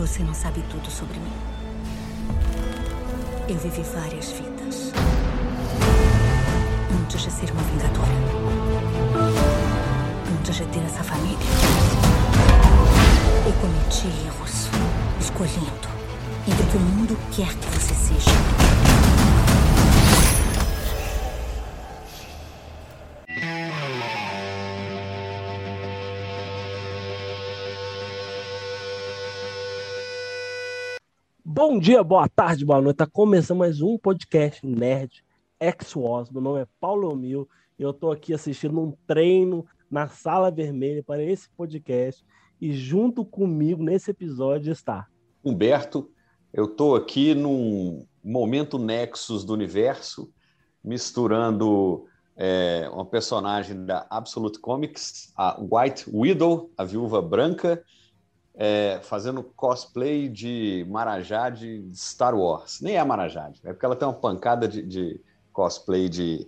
Você não sabe tudo sobre mim. Eu vivi várias vidas. Antes de ser uma vingadora. Antes de ter essa família. Eu cometi erros. Escolhendo entre o que o mundo quer que você seja. Bom dia, boa tarde, boa noite. Tá começando mais um podcast Nerd X-Wars. Meu nome é Paulo Mil e eu tô aqui assistindo um treino na Sala Vermelha para esse podcast. E junto comigo nesse episódio está Humberto. Eu tô aqui num momento nexus do universo, misturando é, uma personagem da Absolute Comics, a White Widow, a Viúva Branca, é, fazendo cosplay de Marajá de Star Wars. Nem é Marajá, é porque ela tem uma pancada de, de cosplay de,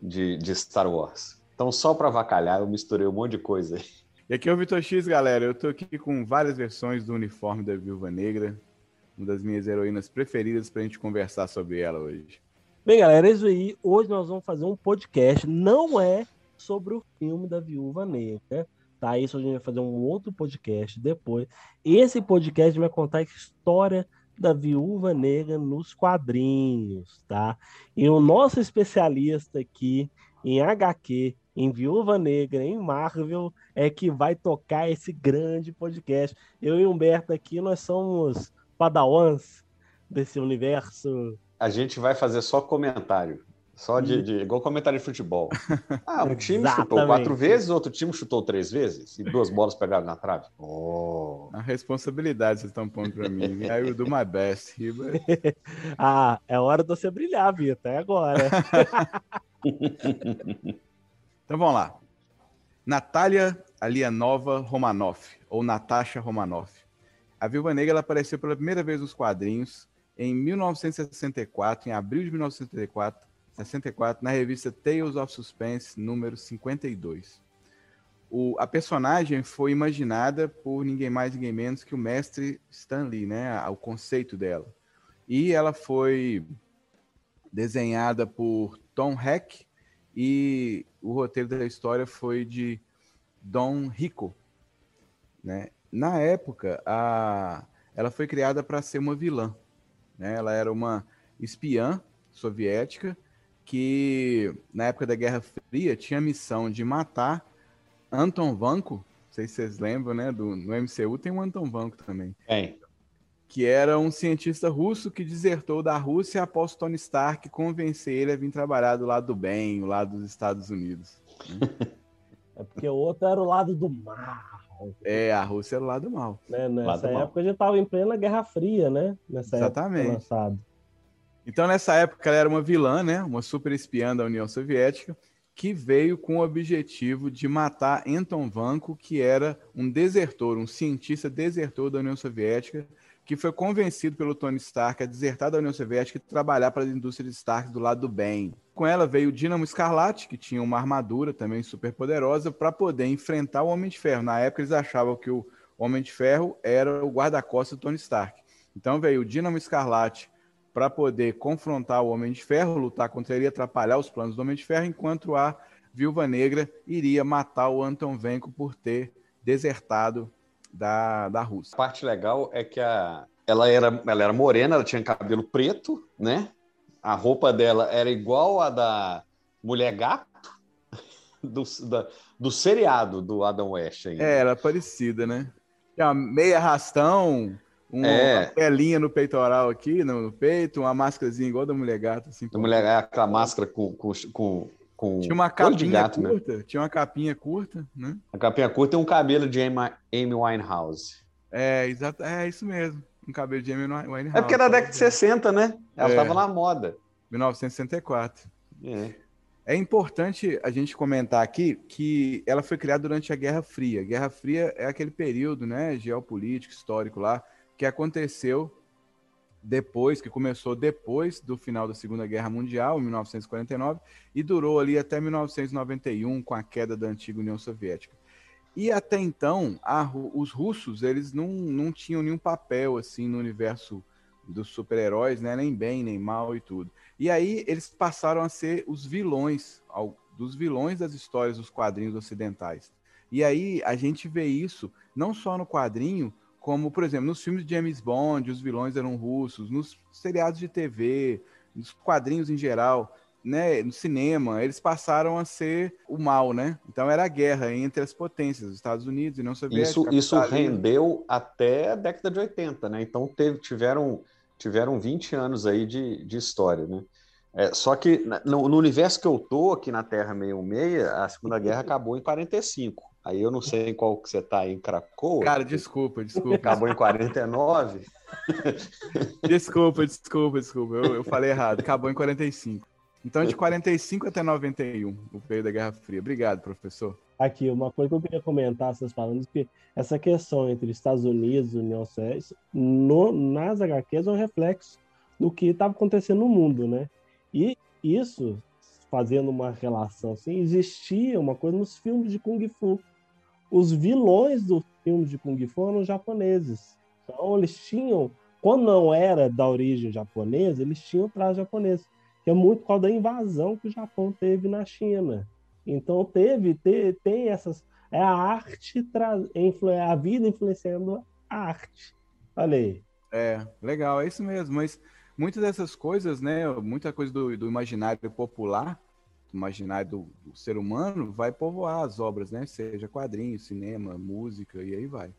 de, de, Star Wars. Então, só para vacalhar, eu misturei um monte de coisa aí. E aqui é o Vitor X, galera. Eu tô aqui com várias versões do uniforme da Viúva Negra, uma das minhas heroínas preferidas para a gente conversar sobre ela hoje. Bem, galera, é isso aí. Hoje nós vamos fazer um podcast. Não é sobre o filme da Viúva Negra. Tá? Isso a gente vai fazer um outro podcast depois. Esse podcast vai contar a história da Viúva Negra nos quadrinhos, tá? E o nosso especialista aqui em HQ, em Viúva Negra, em Marvel, é que vai tocar esse grande podcast. Eu e Humberto aqui, nós somos padawans desse universo. A gente vai fazer só comentário. Só de, de, igual comentário de futebol. Ah, um time Exatamente. chutou quatro vezes, outro time chutou três vezes e duas bolas pegaram na trave. Oh. A responsabilidade vocês estão pondo para mim. I will do my best, Riba. ah, é hora de você brilhar, Vitor, é agora. então vamos lá. Natália Alianova Romanoff, ou Natasha Romanoff. A Viúva Negra ela apareceu pela primeira vez nos quadrinhos em 1964, em abril de 1964, 64, na revista Tales of Suspense, número 52. O, a personagem foi imaginada por ninguém mais, ninguém menos que o mestre Stan Lee, né? O conceito dela. E ela foi desenhada por Tom Heck e o roteiro da história foi de Don Rico. Né? Na época, a, ela foi criada para ser uma vilã. Né? Ela era uma espiã soviética que na época da Guerra Fria tinha a missão de matar Anton Vanko, não sei se vocês lembram, né? Do, no MCU tem um Anton Vanko também. Tem. Que era um cientista russo que desertou da Rússia após Tony Stark convencer ele a vir trabalhar do lado do bem, o lado dos Estados Unidos. é porque o outro era o lado do mal. É, a Rússia era o lado mal. Né? Nessa Lado mal. época a gente estava em plena Guerra Fria, né? Nessa Exatamente. época lançado. Então, nessa época, ela era uma vilã, né? Uma super espiã da União Soviética, que veio com o objetivo de matar Anton Vanko, que era um desertor, um cientista desertor da União Soviética, que foi convencido pelo Tony Stark a desertar da União Soviética e trabalhar para as indústrias Stark do lado do bem. Com ela veio o Dínamo Escarlate, que tinha uma armadura também super poderosa, para poder enfrentar o Homem de Ferro. Na época, eles achavam que o Homem de Ferro era o guarda-costas do Tony Stark. Então veio o Dínamo Escarlate para poder confrontar o Homem de Ferro, lutar contra ele e atrapalhar os planos do Homem de Ferro, enquanto a Viúva Negra iria matar o Anton Venko por ter desertado da, da Rússia. A parte legal é que a, ela, era, ela era morena, ela tinha cabelo preto, né? A roupa dela era igual a da Mulher Gato, do, da, do seriado do Adam West. Ainda. É, era parecida, né? Tinha meia rastão, uma É. pelinha no peitoral aqui, no, no peito, uma máscarazinha igual da Mulher Gata. Assim, A mulher é aquela máscara com, com, com com Tinha uma capinha gato, né? curta, tinha uma capinha curta, né? A capinha curta e um cabelo de Amy, Amy Winehouse. É, exato, é isso mesmo. Um cabelo de Amy Winehouse. É porque era década de 60, né? Ela É. estava na moda. 1964. É. É importante a gente comentar aqui que ela foi criada durante a Guerra Fria. Guerra Fria é aquele período, né, geopolítico, histórico lá, que aconteceu depois, que começou depois do final da Segunda Guerra Mundial, em 1949, e durou ali até 1991, com a queda da antiga União Soviética. E até então, a os russos, eles não, não tinham nenhum papel, assim, no universo dos super-heróis, né, nem bem, nem mal e tudo. E aí eles passaram a ser os vilões, ao- dos vilões das histórias dos quadrinhos ocidentais. E aí a gente vê isso não só no quadrinho, como, por exemplo, nos filmes de James Bond, os vilões eram russos, nos seriados de TV, nos quadrinhos em geral, né, no cinema, eles passaram a ser o mal, né? Então era a guerra entre as potências, os Estados Unidos e União Soviética. Isso, isso rendeu até a década de 80, né? Então teve, tiveram, tiveram 20 anos aí de, de história, né? É, só que no, no universo que eu tô, aqui na Terra 616, a Segunda Guerra acabou em 45. Aí eu não sei em qual que você tá aí, em Cracoa. Cara, desculpa, desculpa. Acabou em 49. Desculpa, desculpa, desculpa. Eu, eu falei errado. Acabou em 45. Então, de 45 até 91, o período da Guerra Fria. Obrigado, professor. Aqui, uma coisa que eu queria comentar, vocês falando, é que essa questão entre Estados Unidos e União Soviética, nas HQs é um reflexo do que estava acontecendo no mundo, né? E isso, fazendo uma relação assim, existia uma coisa nos filmes de Kung Fu. Os vilões dos filmes de Kung Fu eram japoneses. Então, eles tinham, quando não era da origem japonesa, eles tinham traje japonês, que é muito por causa da invasão que o Japão teve na China. Então teve, te- tem essas. É a arte, tra- a vida influenciando a arte. Olha aí. É, legal, é isso mesmo. Mas muitas dessas coisas, né? Muita coisa do, do imaginário popular, imaginário do, do ser humano, vai povoar as obras, né? Seja quadrinhos, cinema, música e aí vai.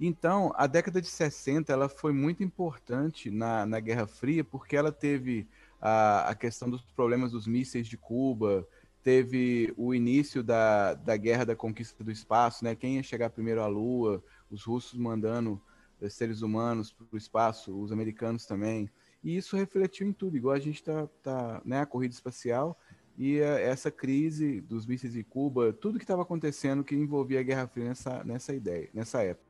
Então, a década de 60 ela foi muito importante na, na Guerra Fria porque ela teve a, a questão dos problemas dos mísseis de Cuba, teve o início da, da Guerra da Conquista do Espaço, né? Quem ia chegar primeiro à Lua, os russos mandando eh, seres humanos para o espaço, os americanos também. E isso refletiu em tudo, igual a gente está, tá, né? A corrida espacial e eh, essa crise dos mísseis de Cuba, tudo que estava acontecendo que envolvia a Guerra Fria nessa, nessa ideia, nessa época.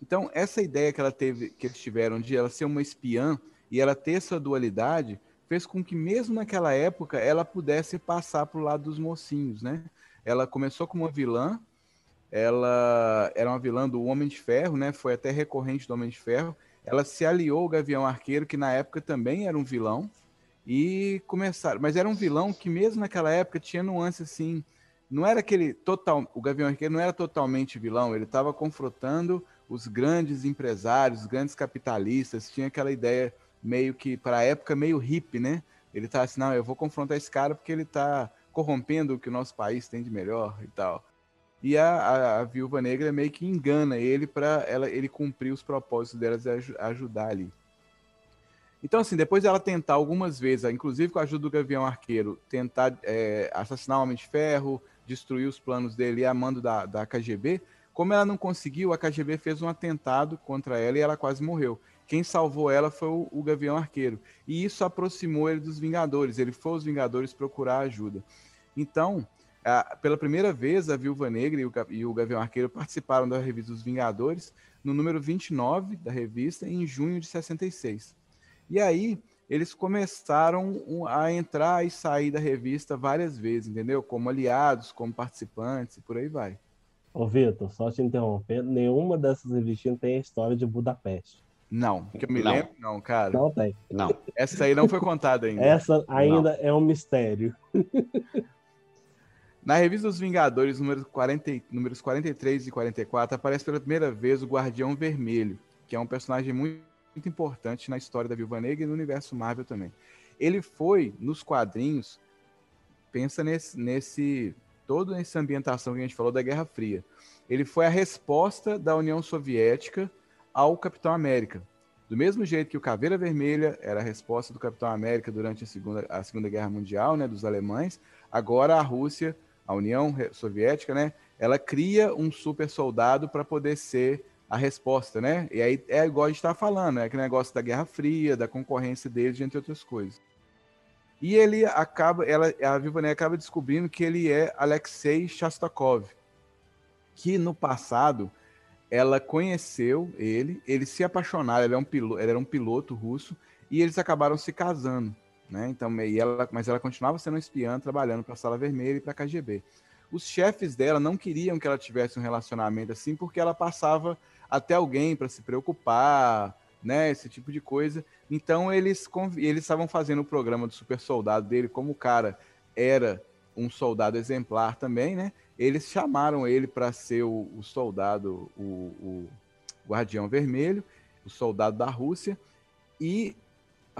Então, essa ideia que ela teve, que eles tiveram de ela ser uma espiã e ela ter essa dualidade, fez com que mesmo naquela época ela pudesse passar para o lado dos mocinhos, né? Ela começou como uma vilã, ela era uma vilã do Homem de Ferro, né? Foi até recorrente do Homem de Ferro. Ela se aliou ao Gavião Arqueiro, que na época também era um vilão, e começaram. Mas era um vilão que mesmo naquela época tinha nuance assim. Não era aquele total. O Gavião Arqueiro não era totalmente vilão. Ele estava confrontando os grandes empresários, os grandes capitalistas. Tinha aquela ideia meio que para a época meio hippie, né? Ele tá assim, não, eu vou confrontar esse cara porque ele tá corrompendo o que o nosso país tem de melhor e tal. E a, a, a viúva negra meio que engana ele para ela ele cumprir os propósitos delas e aj- ajudar ali. Então, assim, depois dela tentar algumas vezes, inclusive com a ajuda do Gavião Arqueiro, tentar é, assassinar o Homem de Ferro, destruir os planos dele a mando da, da KGB, como ela não conseguiu, a KGB fez um atentado contra ela e ela quase morreu. Quem salvou ela foi o, o Gavião Arqueiro. E isso aproximou ele dos Vingadores. Ele foi aos Vingadores procurar ajuda. Então, a- pela primeira vez, a Viúva Negra e o, e o Gavião Arqueiro participaram da revista dos Vingadores, no número 29 da revista, em junho de 66. E aí, eles começaram a entrar e sair da revista várias vezes, entendeu? Como aliados, como participantes e por aí vai. Ô, Vitor, só te interrompendo, nenhuma dessas revistinhas tem a história de Budapeste. Não, que eu me Não. lembro, não, cara. Não tem. Não. Essa aí não foi contada ainda. Essa ainda é um mistério. Na revista dos Vingadores, números, 40, e- números 43 e 44, aparece pela primeira vez o Guardião Vermelho, que é um personagem muito, muito importante na história da Viúva Negra e no universo Marvel também. Ele foi, nos quadrinhos, pensa nesse, nesse toda essa ambientação que a gente falou da Guerra Fria. Ele foi a resposta da União Soviética ao Capitão América. Do mesmo jeito que o Caveira Vermelha era a resposta do Capitão América durante a Segunda, a segunda Guerra Mundial, né, dos alemães, agora a Rússia, a União Soviética, né, ela cria um super soldado para poder ser a resposta, né? E aí é igual a gente está falando, é aquele negócio da Guerra Fria, da concorrência deles, entre outras coisas. E ele acaba, ela, a Viva Negra acaba descobrindo que ele é Alexei Shastakov, que no passado ela conheceu ele, eles se apaixonaram, ele, é um ele era um piloto russo, e eles acabaram se casando. Né? Então, e ela, mas ela continuava sendo espiã, trabalhando para a Sala Vermelha e para a KGB. Os chefes dela não queriam que ela tivesse um relacionamento assim, porque ela passava até alguém para se preocupar, né? Esse tipo de coisa. Então eles eles estavam fazendo o programa do super soldado dele, como o cara era um soldado exemplar também, né? Eles chamaram ele para ser o, o soldado, o, o, Guardião Vermelho, o soldado da Rússia, e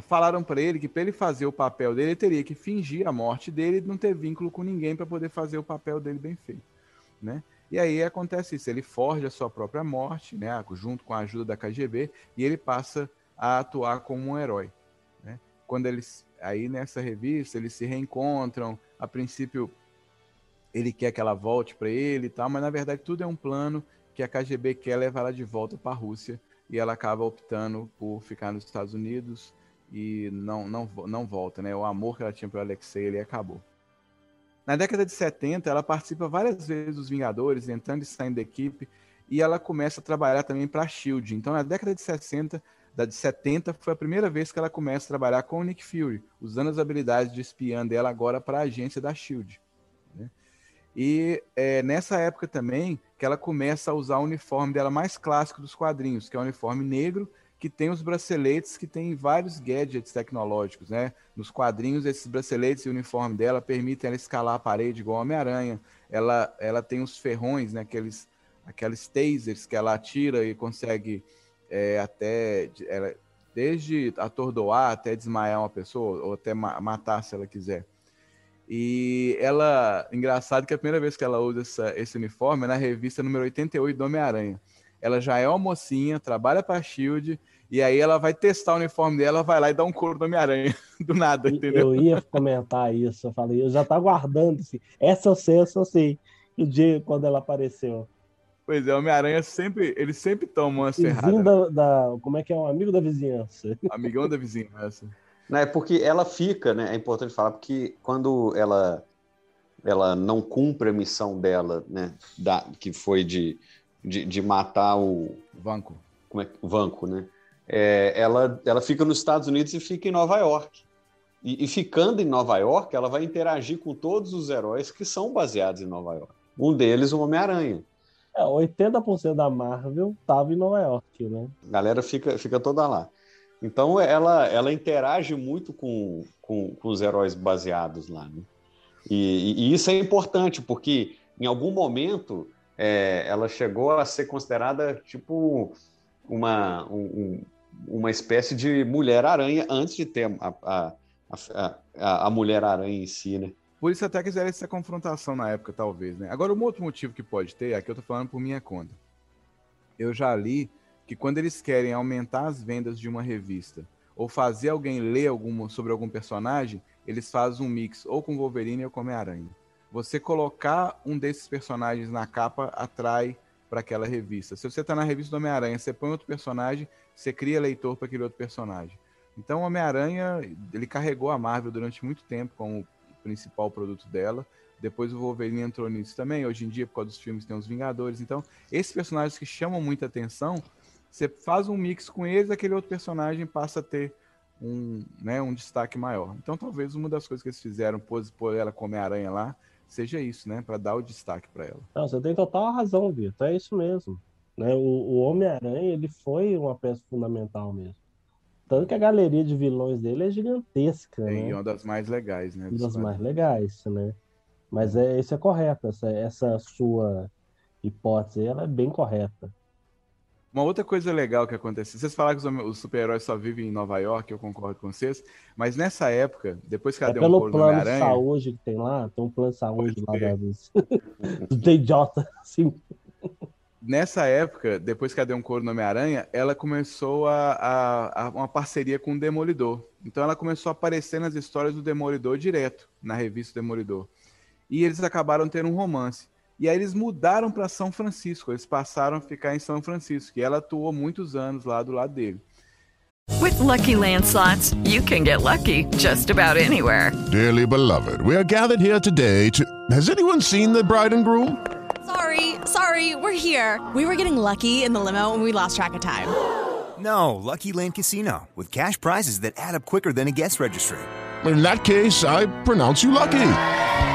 falaram para ele que para ele fazer o papel dele, ele teria que fingir a morte dele e não ter vínculo com ninguém para poder fazer o papel dele bem feito, né? E aí acontece isso, ele forja a sua própria morte, né, junto com a ajuda da KGB, e ele passa a atuar como um herói. Né? Quando eles, aí nessa revista, eles se reencontram, a princípio ele quer que ela volte para ele e tal, mas na verdade tudo é um plano que a KGB quer levar ela de volta para a Rússia e ela acaba optando por ficar nos Estados Unidos e não não não volta, né? O amor que ela tinha para Alexei ele acabou. Na década de 70, ela participa várias vezes dos Vingadores, entrando e saindo da equipe, e ela começa a trabalhar também para a Shield. Então, na década de 60, da de 70 foi a primeira vez que ela começa a trabalhar com o Nick Fury, usando as habilidades de espiã dela agora para a agência da Shield. Né? E é nessa época também que ela começa a usar o uniforme dela mais clássico dos quadrinhos, que é o uniforme negro que tem os braceletes que tem vários gadgets tecnológicos, né? Nos quadrinhos, esses braceletes e o uniforme dela permitem ela escalar a parede igual Homem-Aranha. Ela, ela tem os ferrões, né? Aqueles, aqueles tasers que ela atira e consegue é, até... Ela, desde atordoar até desmaiar uma pessoa, ou até matar se ela quiser. E ela, engraçado que a primeira vez que ela usa essa, esse uniforme é na revista número 88 do Homem-Aranha ela já é uma mocinha, trabalha para a Shield, e aí ela vai testar o uniforme dela, vai lá e dá um couro do Homem-Aranha, do nada, entendeu? Eu ia comentar isso, eu falei, eu já tá guardando, assim, essa eu sei, essa eu sei, no dia quando ela apareceu. Pois é, o Homem-Aranha sempre, ele sempre toma uma ferradas. Da, da, como é que é, um amigo da vizinhança. Amigão da vizinhança. Não, é porque ela fica, né, é importante falar, porque quando ela ela não cumpre a missão dela, né, da, que foi de de, de matar o. Vanco. Como é, Vanco, né? É, ela, ela fica nos Estados Unidos e fica em Nova York. E, e, ficando em Nova York, ela vai interagir com todos os heróis que são baseados em Nova York. Um deles, o Homem-Aranha. É, 80% da Marvel estava em Nova York, né? A galera fica, fica toda lá. Então ela, ela interage muito com, com, com os heróis baseados lá. Né? E, e, isso é importante, porque em algum momento é, ela chegou a ser considerada tipo uma, um, uma espécie de Mulher-Aranha antes de ter a, a, a, a Mulher-Aranha em si, né? Por isso até quiseram essa confrontação na época, talvez, né? Agora, um outro motivo que pode ter, aqui eu tô falando por minha conta. Eu já li que quando eles querem aumentar as vendas de uma revista ou fazer alguém ler alguma, sobre algum personagem, eles fazem um mix ou com Wolverine ou com Homem-Aranha você colocar um desses personagens na capa atrai para aquela revista. Se você está na revista do Homem-Aranha, você põe outro personagem, você cria leitor para aquele outro personagem. Então, o Homem-Aranha, ele carregou a Marvel durante muito tempo como principal produto dela. Depois o Wolverine entrou nisso também. Hoje em dia, por causa dos filmes, tem os Vingadores. Então, esses personagens que chamam muita atenção, você faz um mix com eles, aquele outro personagem passa a ter um, né, um destaque maior. Então, talvez uma das coisas que eles fizeram, pôr ela como Homem-Aranha lá, seja isso, né? Para dar o destaque para ela. Não, você tem total razão, Vitor. É isso mesmo. Né? O, o Homem-Aranha ele foi uma peça fundamental mesmo. Tanto que a galeria de vilões dele é gigantesca. É, né? uma das mais legais, né? Uma das mais legais, né? Mas é, isso é correto. Essa, essa sua hipótese ela é bem correta. Uma outra coisa legal que aconteceu, vocês falaram que os super-heróis só vivem em Nova York, eu concordo com vocês, mas nessa época, depois que ela é deu um pelo plano de saúde que tem lá, tem um plano de saúde lá da, do DJ, assim. nessa época, depois que ela deu um coro no Homem-Aranha, ela começou a, a, a, uma parceria com o Demolidor. Então ela começou a aparecer nas histórias do Demolidor direto, na revista Demolidor. E eles acabaram tendo um romance. E aí eles mudaram para São Francisco, eles passaram a ficar em São Francisco. E ela atuou muitos anos lá do lado dele. With lucky landslots, you can get lucky just about anywhere. Dearly beloved, we are gathered here today to. Has anyone seen the bride and groom? Sorry, sorry, we're here. We were getting lucky in the limo and we lost track of time. No, Lucky Land Casino, with cash prizes that add up quicker than a guest registry. In that case, I pronounce you lucky.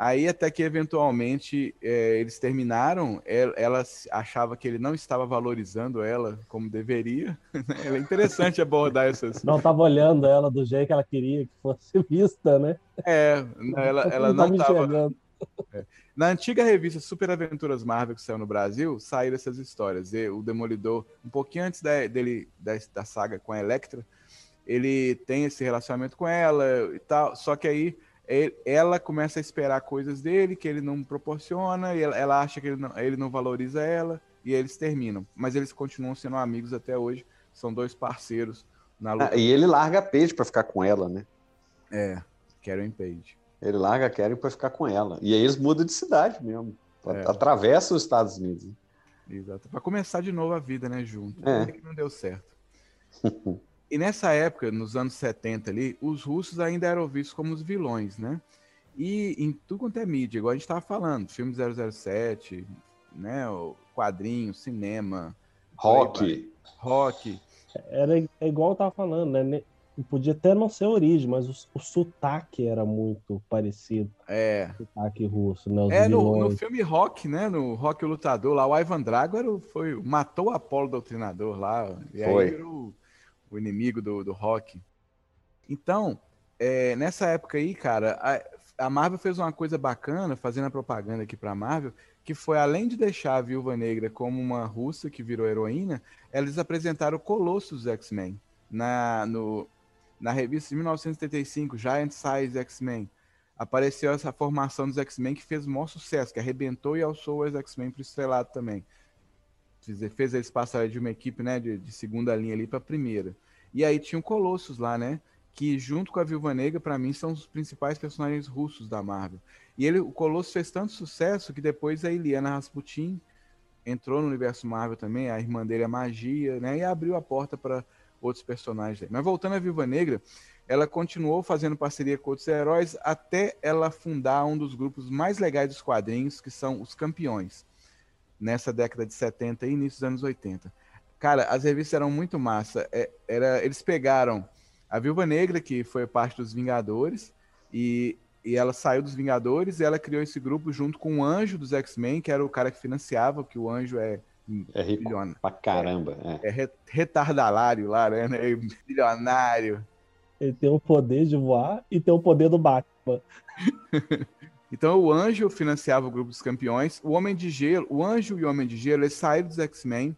Aí até que eventualmente é, eles terminaram, ela, ela, achava que ele não estava valorizando ela como deveria. é interessante abordar essas. Não estava olhando ela do jeito que ela queria que fosse vista, né? É, ela, ela não estava. É. Na antiga revista Super Aventuras Marvel que saiu no Brasil, saíram essas histórias. E o Demolidor, um pouquinho antes da, dele da, da saga com a Electra, ele tem esse relacionamento com ela e tal. Só que aí ela começa a esperar coisas dele que ele não proporciona, e ela, acha que ele não, ele não valoriza ela, e eles terminam. Mas eles continuam sendo amigos até hoje, são dois parceiros na luta. Ah, e ele larga a Paige para ficar com ela, né? É, Karen Page. Ele larga a Karen para ficar com ela. E aí eles mudam de cidade mesmo. É. Atravessa os Estados Unidos. Né? Exato. Para começar de novo a vida, né, junto. É. que não deu certo. E nessa época, nos anos 70 ali, os russos ainda eram vistos como os vilões, né? E em tudo quanto é mídia, igual a gente estava falando, filme 007, né, quadrinho, cinema, rock, rock. Era é igual eu tava falando, né? Podia até não ser a origem, mas o, o sotaque era muito parecido. É. O sotaque russo, né? Os é, no, no, filme Rock, né? No Rock o Lutador, lá o Ivan Drago era, foi, matou o Apolo Doutrinador lá. E foi. aí o o inimigo do, do rock. Então, é, nessa época aí, cara, a, a, Marvel fez uma coisa bacana, fazendo a propaganda aqui pra Marvel, que foi, além de deixar a Viúva Negra como uma russa que virou heroína, eles apresentaram o Colossus X-Men na, no, na revista de 1975, Giant Size X-Men. Apareceu essa formação dos X-Men que fez o maior sucesso, que arrebentou e alçou os X-Men pro estrelado também fez eles passarem de uma equipe né, de, de segunda linha ali para primeira. E aí tinha o Colossus lá, né? Que junto com a Viúva Negra, para mim, são os principais personagens russos da Marvel. E ele, o Colossus fez tanto sucesso que depois a Iliana Rasputin entrou no universo Marvel também, a irmã dele é magia, né? E abriu a porta para outros personagens. Aí. Mas voltando à Viúva Negra, ela continuou fazendo parceria com outros heróis até ela fundar um dos grupos mais legais dos quadrinhos, que são os Campeões nessa década de 70 e início dos anos 80. Cara, as revistas eram muito massa. É, era, eles pegaram a Viúva Negra, que foi parte dos Vingadores, e, e ela saiu dos Vingadores e ela criou esse grupo junto com o Anjo dos X-Men, que era o cara que financiava, que o Anjo é é rico bilionário. pra caramba. É, é. é retardalário lá, né? Bilionário. Ele tem o poder de voar e tem o poder do Batman. Então o Anjo financiava o grupo dos campeões. O Homem de Gelo, o Anjo e o Homem de Gelo, eles saíram dos X-Men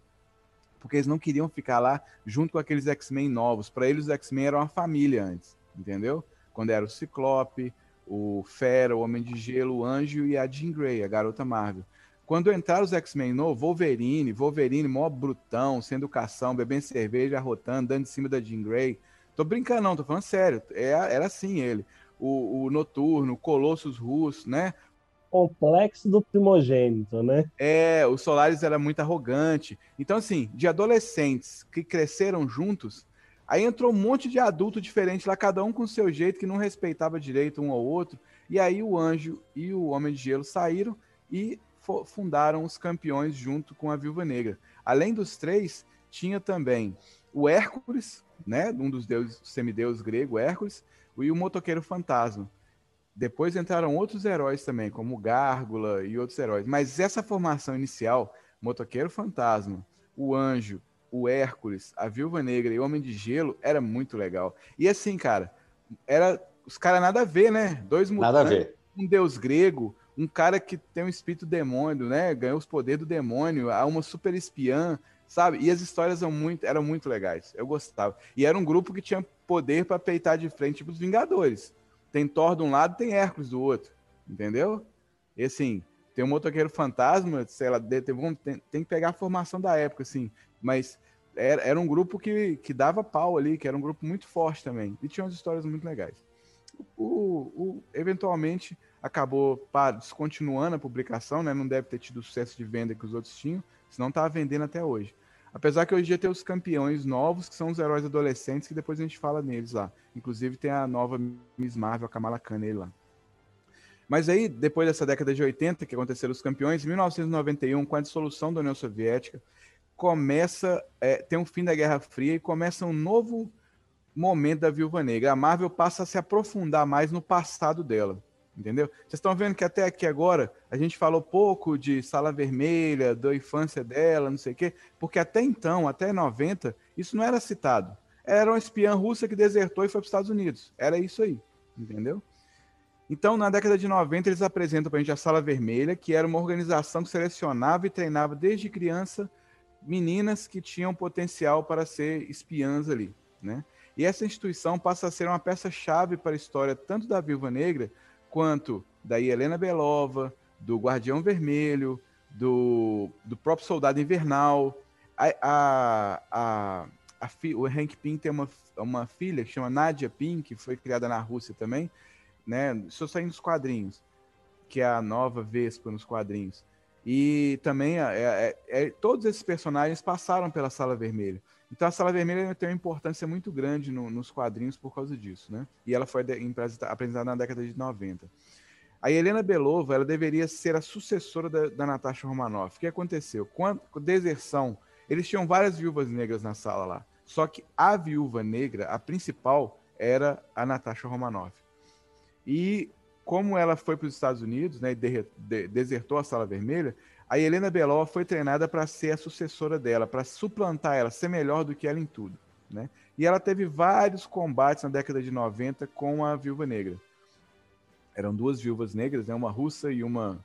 porque eles não queriam ficar lá junto com aqueles X-Men novos. Para eles, os X-Men eram uma família antes, entendeu? Quando era o Ciclope, o Fera, o Homem de Gelo, o Anjo e a Jean Grey, a garota Marvel. Quando entraram os X-Men novos, Wolverine, Wolverine, mó brutão, sem educação, bebendo cerveja, arrotando, dando em cima da Jean Grey. Tô brincando, não, tô falando sério. É, era assim ele o, o Noturno, Colossus Russo, né? Complexo do primogênito, né? É, o Solaris era muito arrogante. Então, assim, de adolescentes que cresceram juntos, aí entrou um monte de adulto diferente lá, cada um com seu jeito, que não respeitava direito um ao outro. E aí o Anjo e o Homem de Gelo saíram e fundaram os campeões junto com a Viúva Negra. Além dos três, tinha também o Hércules, né? Um dos deuses, semideus grego, Hércules, e o motoqueiro fantasma. Depois entraram outros heróis também, como o Gárgula e outros heróis. Mas essa formação inicial, motoqueiro fantasma, o anjo, o Hércules, a Viúva Negra e o Homem de Gelo, era muito legal. E assim, cara, era os caras nada a ver, né? Dois ver. Um deus grego, um cara que tem um espírito demônio, né? Ganhou os poderes do demônio, há uma super espiã, sabe? E as histórias eram muito, eram muito legais. Eu gostava. E era um grupo que tinha poder para peitar de frente, tipo os Vingadores. Tem Thor de um lado, tem Hércules do outro. Entendeu? E assim, tem um motoqueiro fantasma, sei lá, tem, tem, tem que pegar a formação da época, assim. Mas era, era um grupo que, que dava pau ali, que era um grupo muito forte também. E tinha umas histórias muito legais. O, o, eventualmente acabou pá, descontinuando a publicação, né? Não deve ter tido o sucesso de venda que os outros tinham, senão estava vendendo até hoje. Apesar que hoje em dia tem os campeões novos, que são os heróis adolescentes, que depois a gente fala neles lá. Inclusive tem a nova Miss Marvel, a Kamala Khan, lá. Mas aí, depois dessa década de 80, que aconteceram os campeões, em 1991, com a dissolução da União Soviética, começa, é, tem um fim da Guerra Fria e começa um novo momento da Viúva Negra. A Marvel passa a se aprofundar mais no passado dela. Entendeu? Vocês estão vendo que até aqui agora a gente falou pouco de Sala Vermelha, da infância dela, não sei o quê, porque até então, até 90, isso não era citado. Era uma espiã russa que desertou e foi para os Estados Unidos. Era isso aí, entendeu? Então, na década de 90, eles apresentam para a gente a Sala Vermelha, que era uma organização que selecionava e treinava desde criança meninas que tinham potencial para ser espiãs ali, né? E essa instituição passa a ser uma peça-chave para a história tanto da Viúva Negra quanto da Helena Belova, do Guardião Vermelho, do, do próprio Soldado Invernal. A, a, a, a fi, o Hank Pym tem uma, uma filha que chama Nadia Pym, que foi criada na Rússia também, né? Estou saindo dos quadrinhos, que é a nova Vespa nos quadrinhos. E também é, é, é, todos esses personagens passaram pela Sala Vermelha. Então a Sala Vermelha tem uma importância muito grande no, nos quadrinhos por causa disso, né? E ela foi apresentada na década de 90. A Helena Belova, ela deveria ser a sucessora da, da Natasha Romanoff. O que aconteceu? Com a deserção, eles tinham várias viúvas negras na sala lá. Só que a viúva negra, a principal, era a Natasha Romanoff. E como ela foi para os Estados Unidos, né, e de, de, desertou a Sala Vermelha, a Helena Belova foi treinada para ser a sucessora dela, para suplantar ela, ser melhor do que ela em tudo. Né? E ela teve vários combates na década de 90 com a Viúva Negra. Eram duas viúvas negras, né? uma russa e uma.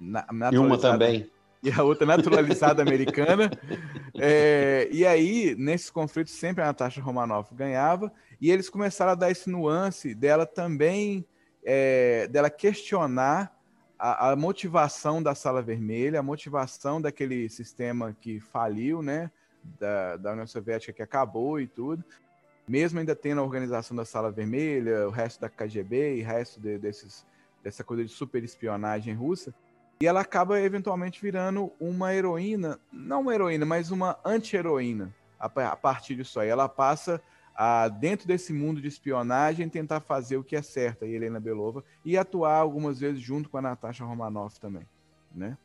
Na, e uma também. E a outra naturalizada americana. É, e aí, nesses conflitos, sempre a Natasha Romanoff ganhava. E eles começaram a dar esse nuance dela também, é, dela questionar a, a, motivação da Sala Vermelha, a motivação daquele sistema que faliu, né? Da, da União Soviética que acabou e tudo. Mesmo ainda tendo a organização da Sala Vermelha, o resto da KGB e o resto de, desses, dessa coisa de super espionagem russa. E ela acaba eventualmente virando uma heroína, não uma heroína, mas uma anti-heroína a partir disso aí. Ela passa a, dentro desse mundo de espionagem, tentar fazer o que é certo, a Helena Belova, e atuar algumas vezes junto com a Natasha Romanoff também, né?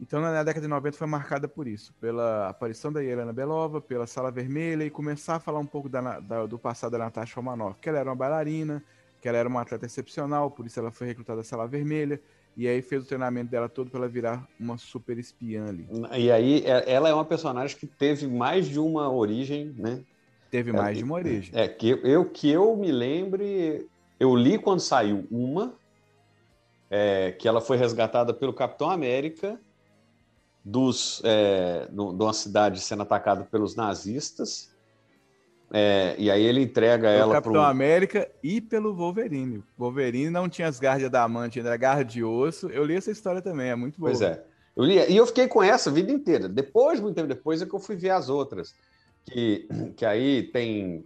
Então, na década de 90 foi marcada por isso, pela aparição da Helena Belova, pela Sala Vermelha e começar a falar um pouco da, da, do passado da Natasha Romanoff, que ela era uma bailarina, que ela era uma atleta excepcional, por isso ela foi recrutada da Sala Vermelha, e aí fez o treinamento dela todo para ela virar uma super espiã ali. E aí, é, ela é uma personagem que teve mais de uma origem, né? Teve é, mais de uma origem. É, que eu, que eu me lembre, eu li quando saiu uma, é, que ela foi resgatada pelo Capitão América dos, é, no, de uma cidade sendo atacada pelos nazistas. É, e aí ele entrega pelo ela para o Capitão pro... América e pelo Wolverine. Wolverine não tinha as garras de adamante, era garra de osso. Eu li essa história também, é muito boa. Pois é. Eu li, e eu fiquei com essa a vida inteira. Depois, muito tempo depois, é que eu fui ver as outras que, que aí tem.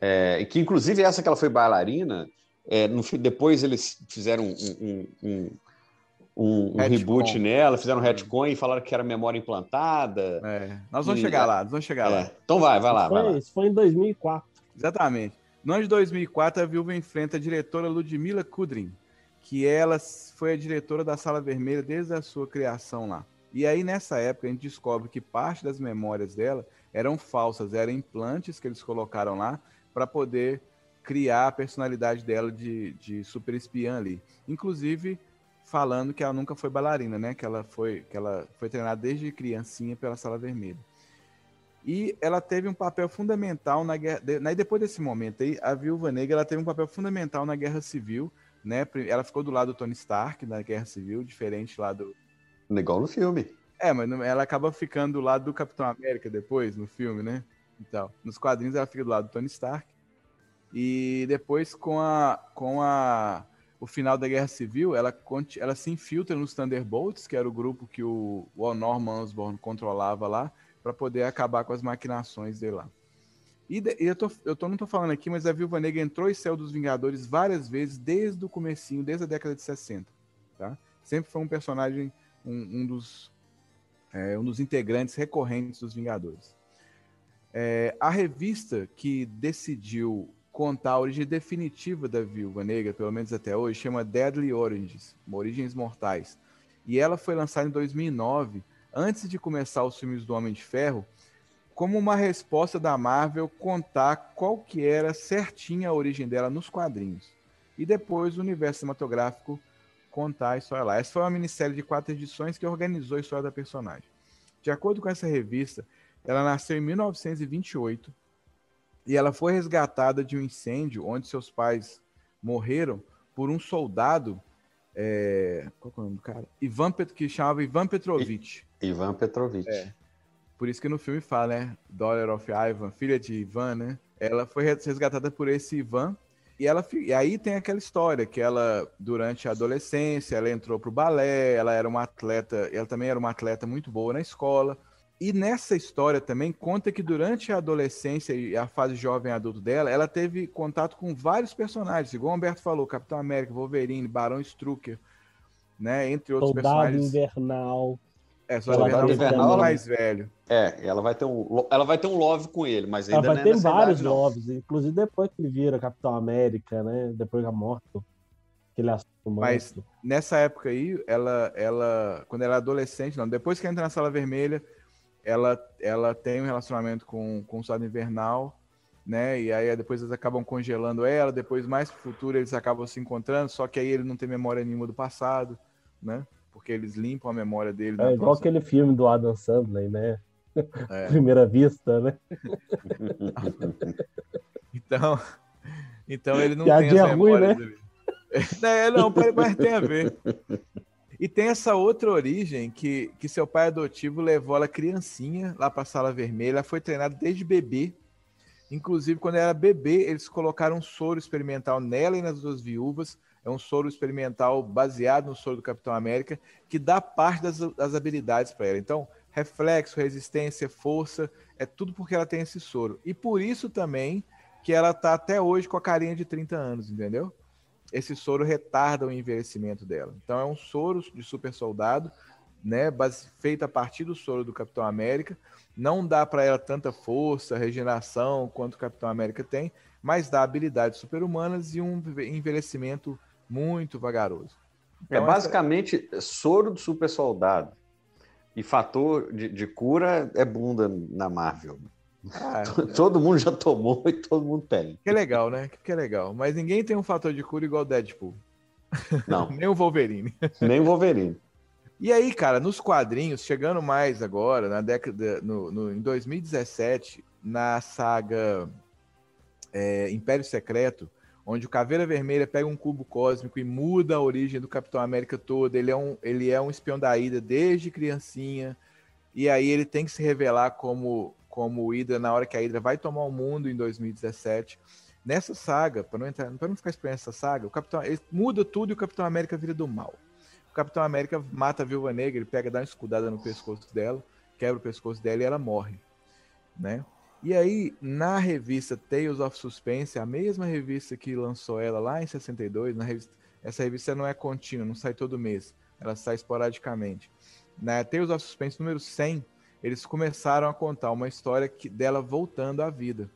É, que inclusive essa que ela foi bailarina, é, no, depois eles fizeram um, um, um, um, um reboot nela, fizeram um retcon e falaram que era memória implantada. É, nós vamos e, chegar lá, nós vamos chegar lá. Então vai, vai lá, isso vai foi, lá. Isso foi em 2004. Exatamente. No ano de 2004, a Viúva enfrenta a diretora Ludmila Kudrin, que ela foi a diretora da Sala Vermelha desde a sua criação lá. E aí, nessa época, a gente descobre que parte das memórias dela eram falsas, eram implantes que eles colocaram lá para poder criar a personalidade dela de, de super espiã ali. Inclusive, falando que ela nunca foi bailarina, né? Que ela foi, que ela foi treinada desde criancinha pela Sala Vermelha. E ela teve um papel fundamental na guerra. De, depois desse momento aí, a Viúva Negra ela teve um papel fundamental na Guerra Civil, né? Ela ficou do lado do Tony Stark na Guerra Civil, diferente lá do. Igual no filme. É, mas ela acaba ficando do lado do Capitão América depois, no filme, né? Então, nos quadrinhos ela fica do lado do Tony Stark. E depois, com a, com a, o final da Guerra Civil, ela, ela se infiltra nos Thunderbolts, que era o grupo que o, o Norman Osborn controlava lá, para poder acabar com as maquinações dele lá. E, de, eu, tô, eu tô, não tô falando aqui, mas a Viúva Negra entrou e saiu dos Vingadores várias vezes desde o comecinho, desde a década de 60. Tá? Sempre foi um personagem, um, um dos, é, um dos integrantes recorrentes dos Vingadores. É, a revista que decidiu contar a origem definitiva da Viúva Negra, pelo menos até hoje, chama Deadly Origins, Origens Mortais. E ela foi lançada em 2009 antes de começar os filmes do Homem de Ferro, como uma resposta da Marvel contar qual que era certinha a origem dela nos quadrinhos. E depois o universo cinematográfico contar a história lá. Essa foi uma minissérie de quatro edições que organizou a história da personagem. De acordo com essa revista, ela nasceu em 1928 e ela foi resgatada de um incêndio onde seus pais morreram por um soldado é, qual é o nome do cara? Ivan Pet, que chamava Ivan Petrovich. Ivan Petrovich. É. Por isso que no filme fala, né? Daughter of Ivan, filha de Ivan, né? Ela foi resgatada por esse Ivan. E, ela, e aí tem aquela história que ela, durante a adolescência, ela entrou pro balé, ela era uma atleta, ela também era uma atleta muito boa na escola. E nessa história também conta que durante a adolescência e a fase jovem adulto dela, ela teve contato com vários personagens, igual o Humberto falou, Capitão América, Wolverine, Barão Strucker, né, entre outros Soldado personagens. Invernal. É, Soldado Invernal, Invernal ela, mais velho. É, ela vai ter um, ela vai ter um love com ele, mas ainda ela vai ter vários idade, loves, inclusive depois que ele vira Capitão América, né, depois da morte que ele assume. Mas nessa época aí, ela, ela, quando ela é adolescente, não, depois que entra na Sala Vermelha, ela, ela tem um relacionamento com, com o Soldado Invernal, né? E aí depois eles acabam congelando ela, depois mais pro futuro eles acabam se encontrando, só que aí ele não tem memória nenhuma do passado, né? Porque eles limpam a memória dele. É igual aquele filme do Adam Sandler, né? É. Primeira vista, né? então, então ele não tem as memórias ruim, né? dele. É, não, mas tem a ver. E tem essa outra origem que, que seu pai adotivo levou ela criancinha lá para a sala vermelha. Ela foi treinada desde bebê. Inclusive, quando ela era bebê, eles colocaram um soro experimental nela e nas duas viúvas. É um soro experimental baseado no soro do Capitão América, que dá parte das, das habilidades para ela. Então, reflexo, resistência, força, é tudo porque ela tem esse soro. E por isso também que ela tá até hoje com a carinha de 30 anos, entendeu? esse soro retarda o envelhecimento dela. Então é um soro de super soldado, né, feito a partir do soro do Capitão América. Não dá para ela tanta força, regeneração quanto o Capitão América tem, mas dá habilidades super-humanas e um envelhecimento muito vagaroso. Então, é basicamente essa... soro do super soldado e fator de, de cura é bunda na Marvel. Ah, todo mundo já tomou e todo mundo tem. Que legal, né? Que legal. Mas ninguém tem um fator de cura igual o Deadpool. Não. Nem o Wolverine. Nem o Wolverine. E aí, cara, nos quadrinhos, chegando mais agora, na década. No, no em 2017, na saga é, Império Secreto, onde o Caveira Vermelha pega um cubo cósmico e muda a origem do Capitão América toda. Ele é um, ele é um espião da Ida desde criancinha. E aí ele tem que se revelar como como Hydra na hora que a Hydra vai tomar o mundo em 2017. Nessa saga, para não entrar, para não ficar esperando essa saga, o Capitão ele muda tudo e o Capitão América vira do mal. O Capitão América mata a Viúva Negra, ele pega, dá uma escudada no pescoço dela, quebra o pescoço dela e ela morre, né? E aí, na revista Tales of Suspense, a mesma revista que lançou ela lá em 62, na revista, essa revista não é contínua, não sai todo mês, ela sai esporadicamente. Na Tales of Suspense número 100, eles começaram a contar uma história que, dela voltando à vida.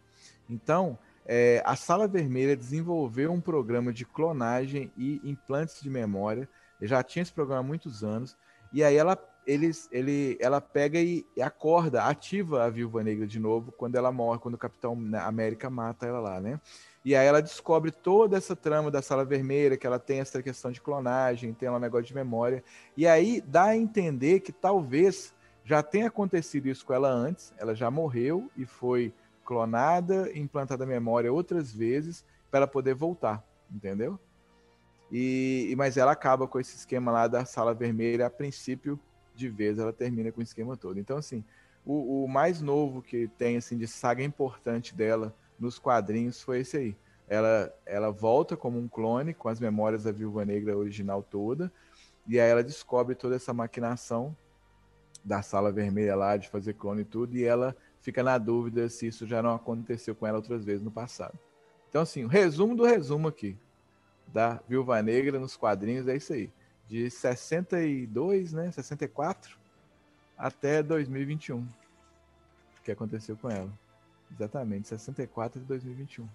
Então, é, a Sala Vermelha desenvolveu um programa de clonagem e implantes de memória. Já tinha esse programa há muitos anos. E aí ela eles, ele, ela pega e, e acorda, ativa a Viúva Negra de novo quando ela morre, quando o Capitão América mata ela lá, né? E aí ela descobre toda essa trama da Sala Vermelha, que ela tem essa questão de clonagem, tem um negócio de memória. E aí dá a entender que talvez já tenha acontecido isso com ela antes, ela já morreu e foi clonada, implantada a memória outras vezes para poder voltar, entendeu? E, mas ela acaba com esse esquema lá da Sala Vermelha a princípio de vez, ela termina com o esquema todo. Então, assim, o, o mais novo que tem assim de saga importante dela nos quadrinhos foi esse aí. Ela, ela volta como um clone com as memórias da Viúva Negra original toda, e aí ela descobre toda essa maquinação da sala vermelha lá de fazer clone e tudo, e ela fica na dúvida se isso já não aconteceu com ela outras vezes no passado. Então, assim, o resumo do resumo aqui da Viúva Negra nos quadrinhos é isso aí. De 62, né? 64 até 2021. O que aconteceu com ela. Exatamente, 64 de 2021.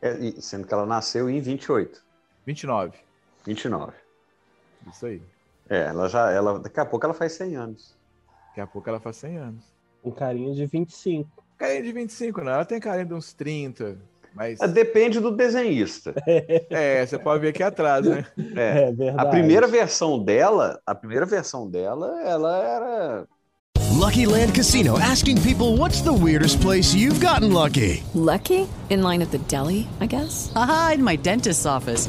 É, sendo que ela nasceu em 28. 29. 29. Isso aí. É, ela já. Ela, daqui a pouco ela faz 100 anos. Daqui a pouco ela faz 100 anos. Um carinho de 25. Carinho de 25, não. Ela tem carinho de uns 30. Mas... É, depende do desenhista. É, você pode ver aqui atrás, né? É, é verdade. A primeira versão dela, a primeira versão dela, ela era Lucky Land Casino asking people what's the weirdest place you've gotten lucky? Lucky? In line at the deli, I guess. Aha, in my dentist's office.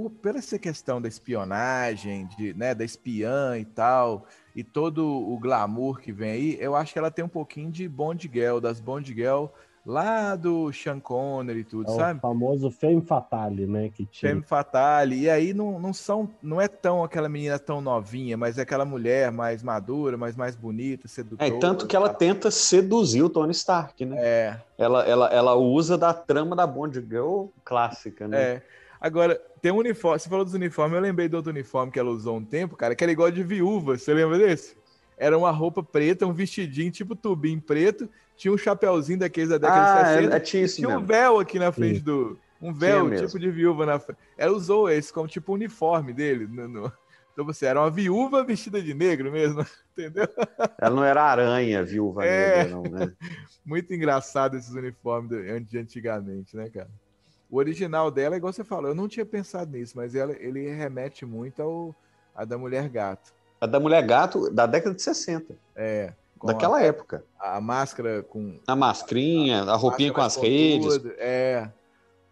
por, por essa questão da espionagem, de, né, da espiã e tal, e todo o glamour que vem aí, eu acho que ela tem um pouquinho de Bond Girl, das Bond Girl lá do Sean Connery e tudo, é sabe? O famoso Femme Fatale, né? Que tinha. Femme Fatale. E aí não, não são, não é tão aquela menina tão novinha, mas é aquela mulher mais madura, mais mais bonita, sedutora. É, tanto que ela tenta seduzir o Tony Stark, né? É. Ela, ela, ela usa da trama da Bond Girl clássica, né? É. Agora, tem um uniforme. Você falou dos uniformes, eu lembrei do outro uniforme que ela usou um tempo, cara, que era igual de viúva. Você lembra desse? Era uma roupa preta, um vestidinho tipo tubinho preto, tinha um chapéuzinho daqueles da década ah, de 60. É, é tinha tinha mesmo. um véu aqui na frente Sim. do. Um véu Tinha tipo de viúva na frente. Ela usou esse como tipo uniforme dele. No, no... Então você era uma viúva vestida de negro mesmo, entendeu? Ela não era aranha, viúva É. negra, não, né? Muito engraçado esses uniformes de antigamente, né, cara? O original dela, igual você falou, eu não tinha pensado nisso, mas ela, ele remete muito ao a da Mulher Gato. A da Mulher Gato da década de 60. É. Daquela a, época. A máscara com. A mascrinha, a, roupinha com as redes. pontuda, É.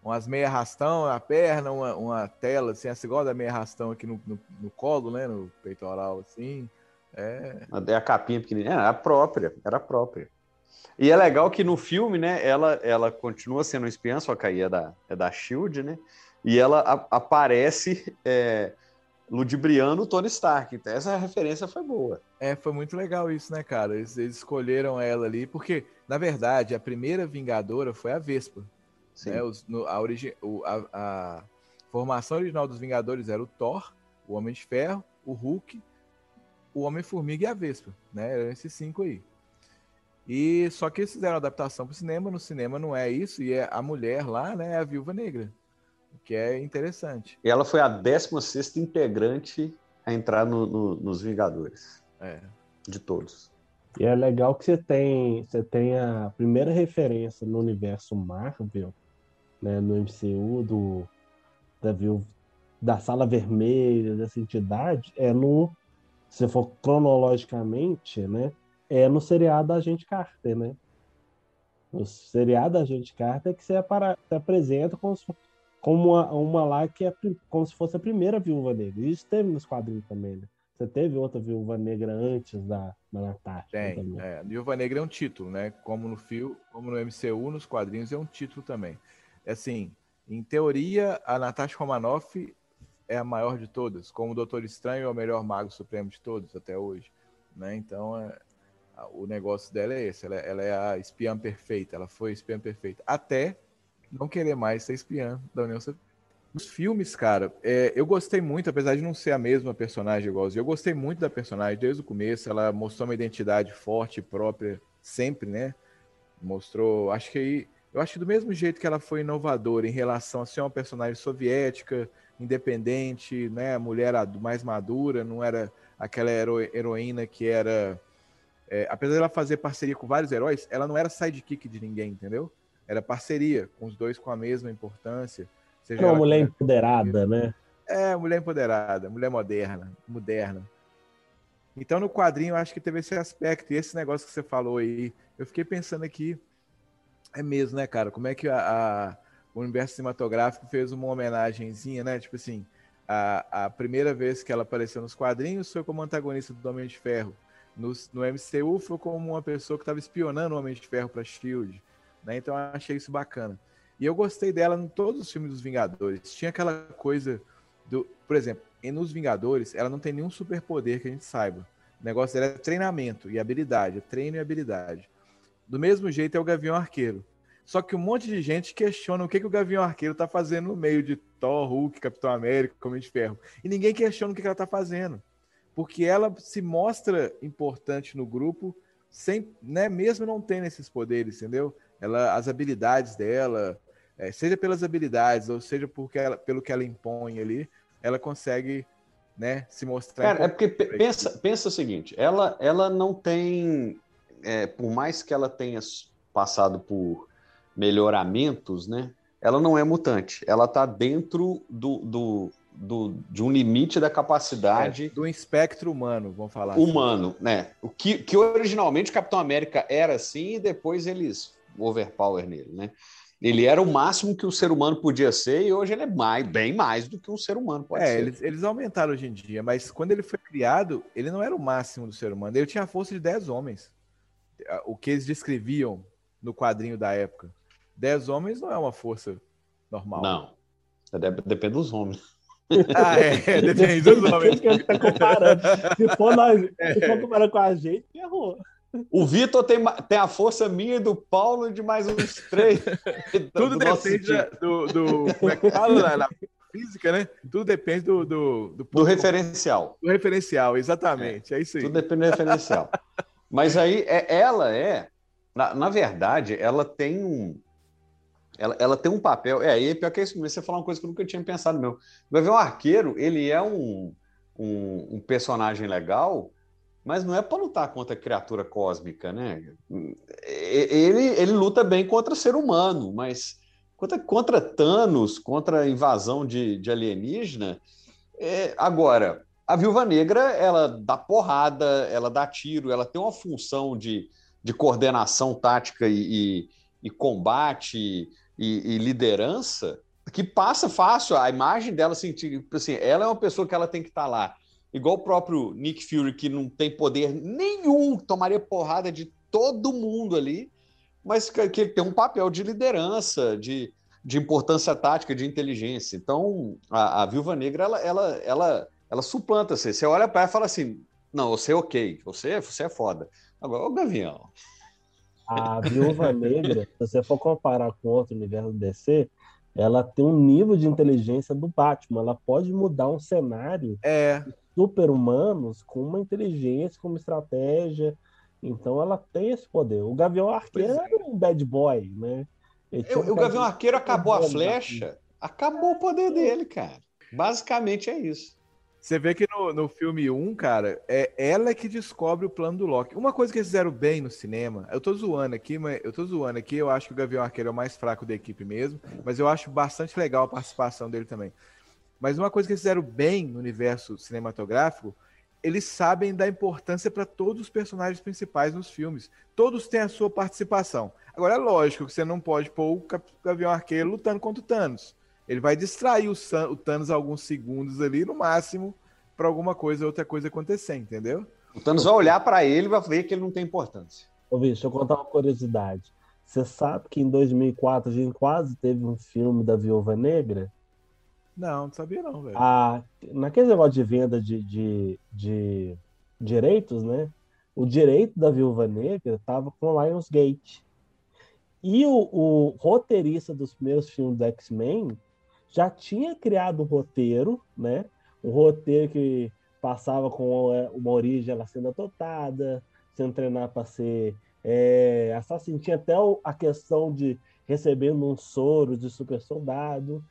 Umas meia rastão na perna, uma, uma tela, assim, essa igual da meia rastão aqui no, no, no colo, né? No peitoral, assim. É. É a capinha pequenininha. Era a própria, era a própria. E é legal que no filme, né, ela, ela continua sendo espiã, só que aí é da, é da SHIELD, né? E ela a- aparece é, ludibriando o Tony Stark. Então essa referência foi boa. É, foi muito legal isso, né, cara? Eles, eles escolheram ela ali, porque, na verdade, a primeira Vingadora foi a Vespa. Sim. né? Os- no- a, origi- o- a- a formação original dos Vingadores era o Thor, o Homem de Ferro, o Hulk, o Homem-Formiga e a Vespa, né? Eram esses cinco aí. E só que eles fizeram adaptação para o cinema, no cinema não é isso, e é a mulher lá, né, é a Viúva Negra, o que é interessante. E ela foi a 16 integrante a entrar no- no- nos Vingadores. É. De todos. E é legal que você tem, você tem a primeira referência no universo Marvel, né, no MCU do da, viú- da Sala Vermelha, dessa entidade, é no, se for cronologicamente, né, é no seriado Agente Carter, né? No seriado Agente Carter é que você, se apresenta como, se como uma, uma lá que é como se fosse a primeira Viúva Negra. Isso teve nos quadrinhos também, né? Você teve outra Viúva Negra antes da, da Natasha Tem, também. é. Viúva Negra é um título, né? Como no fio, como no MCU, nos quadrinhos é um título também. É Assim, em teoria, a Natasha Romanoff é a maior de todas, como o Doutor Estranho é o melhor mago supremo de todos até hoje, né? Então, é, o negócio dela é esse, ela, ela é a espiã perfeita, ela foi espiã perfeita, até não querer mais ser espiã da União Soviética. Os filmes, cara, é, eu gostei muito, apesar de não ser a mesma personagem igualzinho, eu gostei muito da personagem desde o começo, ela mostrou uma identidade forte, própria, sempre, né? Mostrou, acho que aí, eu acho que do mesmo jeito que ela foi inovadora em relação a ser uma personagem soviética, independente, né? Mulher mais madura, não era aquela hero, heroína que era. É, apesar dela fazer parceria com vários heróis, ela não era sidekick de ninguém, entendeu? Era parceria, com os dois com a mesma importância. Seja uma mulher empoderada, né? É, mulher empoderada, mulher moderna, moderna. Então, no quadrinho, eu acho que teve esse aspecto. E esse negócio que você falou aí, eu fiquei pensando aqui, é mesmo, né, cara? Como é que a, a, o universo cinematográfico fez uma homenagenzinha, né? Tipo assim, a, a primeira vez que ela apareceu nos quadrinhos foi como antagonista do Homem de Ferro. No, no MCU foi como uma pessoa que estava espionando o Homem de Ferro para Shield. Né? Então eu achei isso bacana. E eu gostei dela em todos os filmes dos Vingadores. Tinha aquela coisa do. Por exemplo, nos Vingadores, ela não tem nenhum superpoder que a gente saiba. O negócio dela é treinamento e habilidade, é treino e habilidade. Do mesmo jeito é o Gavião Arqueiro. Só que um monte de gente questiona o que, que o Gavião Arqueiro tá fazendo no meio de Thor, Hulk, Capitão América, Homem de Ferro. E ninguém questiona o que, que ela tá fazendo. Porque ela se mostra importante no grupo, sem, né, mesmo não tendo esses poderes, entendeu? Ela, as habilidades dela, é, seja pelas habilidades, ou seja porque ela, pelo que ela impõe ali, ela consegue né, se mostrar. Cara, é porque pensa, pensa o seguinte: ela, ela não tem, é, por mais que ela tenha passado por melhoramentos, né? Ela não é mutante. Ela está dentro do, do, do, de um limite da capacidade. É, do espectro humano, vamos falar. Assim. Humano, assim. né? O que, que originalmente o Capitão América era assim e depois eles overpower nele, né? Ele era o máximo que o ser humano podia ser e hoje ele é mais, bem mais do que um ser humano pode é, ser. Eles, eles aumentaram hoje em dia, mas quando ele foi criado, ele não era o máximo do ser humano. Ele tinha a força de 10 homens. O que eles descreviam no quadrinho da época. 10 homens não é uma força normal. Não. É, depende dos homens. ah, é, depende dos homens. que tá comparando. Se for, nós, se for comparando com a gente, errou. O Vitor tem, tem a força minha e do Paulo de mais uns três. Tudo do depende do, do, Como é que fala na, física, né? Tudo depende do. Do, do, do referencial. Do referencial, exatamente. É, é isso aí. Tudo depende do referencial. Mas aí, é, ela é. Na, na verdade, ela tem um ela, ela tem um papel. É, e pior que é isso, você falar uma coisa que eu nunca tinha pensado meu. Vai ver o arqueiro, ele é um, um, um personagem legal, mas não é para lutar contra criatura cósmica, né? Ele, ele luta bem contra ser humano, mas contra, contra Thanos, contra invasão de, de alienígena. É, agora, a Viúva Negra, ela dá porrada, ela dá tiro, ela tem uma função de, de coordenação tática e, e, e combate e, e, liderança que passa fácil a imagem dela assim, assim, ela é uma pessoa que ela tem que estar tá lá. Igual o próprio Nick Fury que não tem poder nenhum tomaria porrada de todo mundo ali mas que, que tem um papel de liderança de, de importância tática de inteligência. Então a, a Viúva Negra ela ela ela, ela suplanta você você olha para ela e fala assim não você é ok você você é foda. Agora o Gavião a Viúva Negra, se você for comparar com outro universo do DC, ela tem um nível de inteligência do Batman. Ela pode mudar um cenário é. super-humanos com uma inteligência, com uma estratégia. Então ela tem esse poder. O Gavião Arqueiro é. era um bad boy, né? Um o Gavião Arqueiro acabou a flecha, acabou o poder dele, cara. Basicamente é isso. Você vê que no, no filme 1, cara, é ela que descobre o plano do Loki. Uma coisa que eles fizeram bem no cinema, eu tô zoando aqui, mas eu tô zoando aqui, eu acho que o Gavião Arqueiro é o mais fraco da equipe mesmo, mas eu acho bastante legal a participação dele também. Mas uma coisa que eles fizeram bem no universo cinematográfico, eles sabem da importância para todos os personagens principais nos filmes. Todos têm a sua participação. Agora é lógico que você não pode pôr o Gavião Arqueiro lutando contra o Thanos. Ele vai distrair o, o Thanos alguns segundos ali, no máximo, para alguma coisa outra coisa acontecer, entendeu? O Thanos vai olhar para ele e vai ver que ele não tem importância. Ô, deixa eu contar uma curiosidade. Você sabe que em 2004 a gente quase teve um filme da Viúva Negra? Não, não sabia não, velho. Ah, naquele negócio de venda de, de, de direitos, né? o direito da Viúva Negra estava com Lionsgate. E o, o, roteirista dos primeiros filmes do X-Men já tinha criado o um roteiro, né? Um roteiro que passava com uma origem ela sendo adotada, sendo treinada para ser é, assassino. Tinha até a questão de recebendo um soro de super soldado.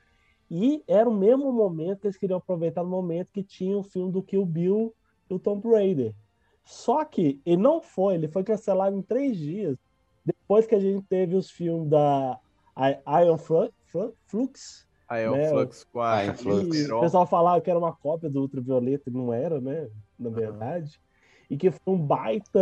E era o mesmo momento que eles queriam aproveitar no momento que tinha o filme do Kill Bill e o Tomb Raider. Só que ele não foi, ele foi cancelado em três dias. Depois que a gente teve os filmes da Iron Flux. Iron né? Flux 4. O pessoal falava que era uma cópia do Ultravioleta, e não era, né? Na verdade. Uhum. E que foi um baita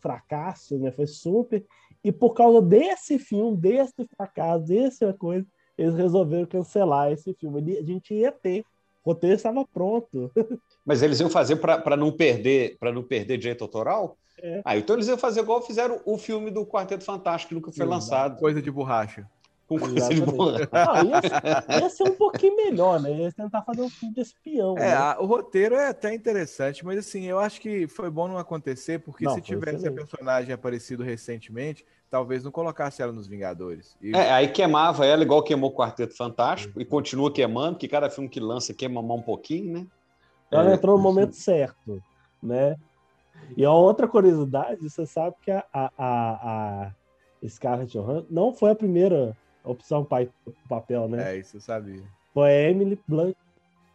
fracasso, né? Foi super. E por causa desse filme, desse fracasso, dessa coisa, eles resolveram cancelar esse filme. A gente ia ter. O roteiro estava pronto. Mas eles iam fazer para não perder para não perder direito autoral? É. Ah, então eles iam fazer igual fizeram o filme do Quarteto Fantástico que nunca foi lançado. Coisa de borracha. Com coisa de borracha. Não, ia, ia, ser um pouquinho melhor, né? Ia tentar fazer um filme de espião. É, né? a, o roteiro é até interessante, mas assim, eu acho que foi bom não acontecer, porque não, se tivesse a personagem aparecido recentemente, talvez não colocasse ela nos Vingadores. E... É, aí queimava ela igual queimou o Quarteto Fantástico uhum. e continua queimando, que cada filme que lança queima um pouquinho, né? Ela é, entrou no momento certo, né? E a outra curiosidade, você sabe que a, a, a, a Scarlett Johansson não foi a primeira opção o papel, né? É, isso eu sabia. Foi a Emily Blunt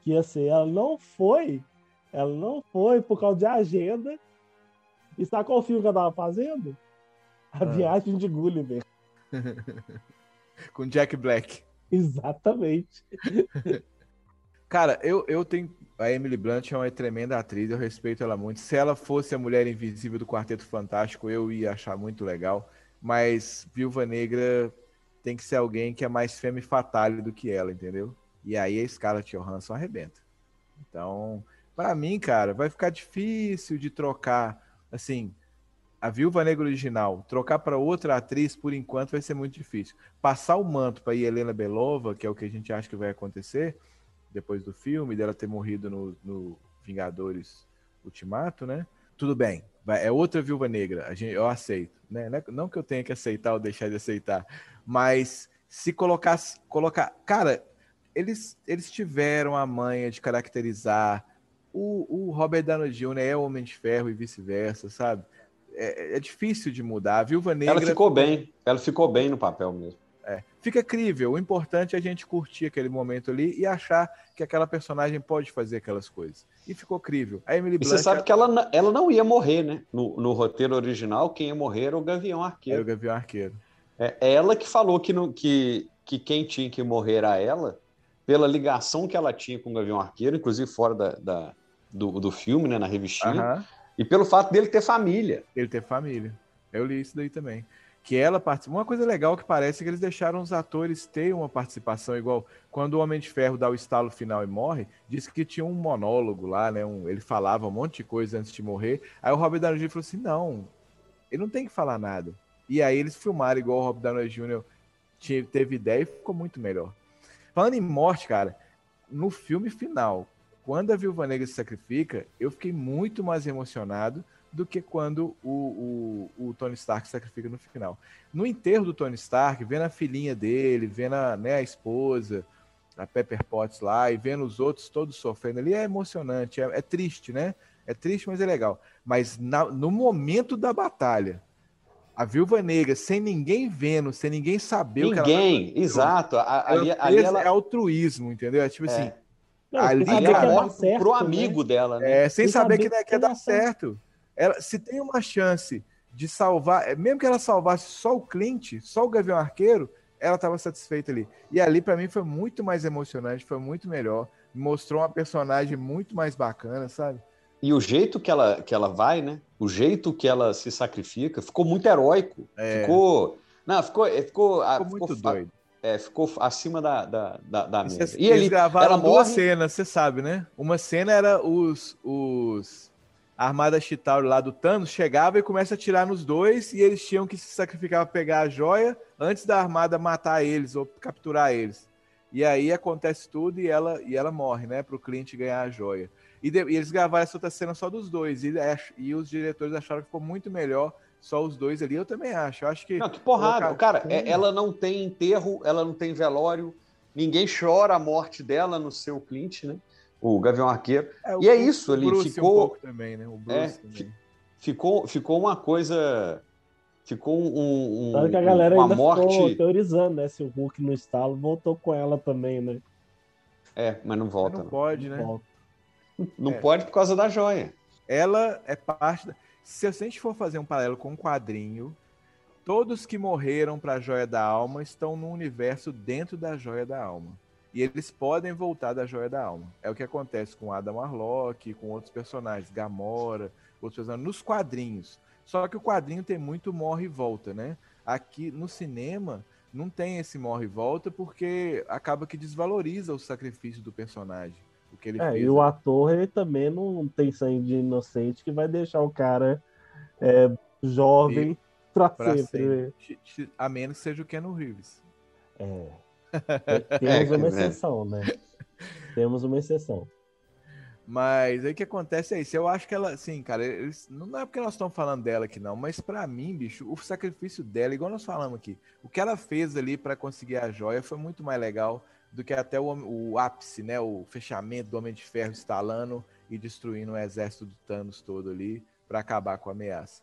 que ia ser. Ela não foi, ela não foi por causa de agenda. E sabe qual filme que ela estava fazendo? A ah. Viagem de Gulliver. Com Jack Black. Exatamente. Cara, eu, eu tenho. A Emily Blunt é uma tremenda atriz, eu respeito ela muito. Se ela fosse a mulher invisível do Quarteto Fantástico, eu ia achar muito legal. Mas Viúva Negra tem que ser alguém que é mais femme fatale do que ela, entendeu? E aí a Scarlett Johansson arrebenta. Então, para mim, cara, vai ficar difícil de trocar. Assim, a Viúva Negra original, trocar para outra atriz, por enquanto, vai ser muito difícil. Passar o manto para Helena Belova, que é o que a gente acha que vai acontecer depois do filme, dela ter morrido no, no Vingadores Ultimato, né? Tudo bem, vai, é outra Viúva Negra, a gente, eu aceito, né? Não que eu tenha que aceitar ou deixar de aceitar, mas se colocasse, colocar, cara, eles, eles tiveram a manha de caracterizar o, o Robert Downey Jr. é o Homem de Ferro e vice-versa, sabe? É, é, difícil de mudar. A Viúva Negra. Ela ficou bem. Ela ficou bem no papel mesmo. É, fica crível. O importante é a gente curtir aquele momento ali e achar que aquela personagem pode fazer aquelas coisas. E ficou crível. A Emily Blunt, e você sabe que ela, ela não ia morrer, né? No, no roteiro original, quem ia morrer era o Gavião Arqueiro. Era o Gavião Arqueiro. É ela que falou que, no, que, que quem tinha que morrer era ela, pela ligação que ela tinha com o Gavião Arqueiro, inclusive fora da, da do, do filme, né? Na revistinha. Uhum. E pelo fato dele ter família. Ele ter família. Eu li isso daí também. Que ela participa. Uma coisa legal que parece é que eles deixaram os atores ter uma participação igual quando o Homem de Ferro dá o estalo final e morre, disse que tinha um monólogo lá, né? Um, ele falava um monte de coisa antes de morrer. Aí o Robert Downey Jr. falou assim: não, ele não tem que falar nada. E aí eles filmaram igual o Robert Downey Jr. teve ideia e ficou muito melhor. Falando em morte, cara, no filme final, quando a Viúva Negra se sacrifica, eu fiquei muito mais emocionado do que quando o, o, o, Tony Stark se sacrifica no final. No enterro do Tony Stark, vendo a filhinha dele, vendo a, né, a esposa, a Pepper Potts lá, e vendo os outros todos sofrendo ali, é emocionante, é, é triste, né? É triste, mas é legal. Mas na, no momento da batalha, a Viúva Negra, sem ninguém vendo, sem ninguém saber ninguém, o que ela Ninguém, exato. Ali, ali ela... É altruísmo, entendeu? É tipo é. assim não, ali ela morre certo, pro né? amigo né? dela, né? É, sem, sem saber, saber que, que, dar certo. Ela, se tem uma chance de salvar, é, mesmo que ela salvasse só o Clint, só o Gavião Arqueiro, ela estava satisfeita ali. E ali, para mim, foi muito mais emocionante, foi muito melhor. Mostrou uma personagem muito mais bacana, sabe? E o jeito que ela, que ela vai, né? O jeito que ela se sacrifica, ficou muito heróico. É. Ficou. Não, ficou. Ficou, ficou, ficou muito doido é, ficou acima da, da, da, da média. E eles gravaram ela duas morre... cenas, você sabe, né? Uma cena era os, os a Armada Chitauri lá do Thanos chegava e começa a atirar nos dois e eles tinham que se sacrificar para pegar a joia antes da Armada matar eles ou capturar eles. E aí acontece tudo e ela, e ela morre, né? Para o cliente ganhar a joia. E, de, e, eles gravaram essa outra cena só dos dois. E, e, os diretores acharam que ficou muito melhor só os dois ali. Eu também acho. Eu acho que. Não, que porrada. Cara, é, ela não tem enterro, ela não tem velório. Ninguém chora a morte dela no seu cliente, né? O Gavião Arqueiro. É, e é isso ali. Bruce ficou. Um também, né? O Bruce é, também. Ficou, ficou uma coisa. Ficou um. um Sabe que a galera uma ainda morte... ficou teorizando, né? Se o Hulk no estalo voltou com ela também, né? É, mas não volta. Não, não. pode, né? Volta. Não é. pode por causa da joia. Ela é parte da... Se a gente for fazer um paralelo com um quadrinho, todos que morreram para a joia da alma estão no universo dentro da joia da alma. E eles podem voltar da joia da alma. É o que acontece com Adam Warlock, com outros personagens, Gamora, outros personagens, nos quadrinhos. Só que o quadrinho tem muito morre e volta, né? Aqui no cinema não tem esse morre e volta porque acaba que desvaloriza o sacrifício do personagem o que ele é, fez. E o ator, ele também não tem sangue de inocente que vai deixar o cara é, jovem pra, pra sempre. sempre. A menos que seja o Keanu Reeves. É. Temos uma exceção, né? Temos uma exceção. Mas aí o que acontece é isso. Eu acho que ela, assim, cara, eles, não é porque nós estamos falando dela aqui, não, mas para mim, bicho, o sacrifício dela, igual nós falamos aqui, o que ela fez ali para conseguir a joia foi muito mais legal do que até o, o ápice, né? O fechamento do Homem de Ferro instalando e destruindo o exército do Thanos todo ali para acabar com a ameaça.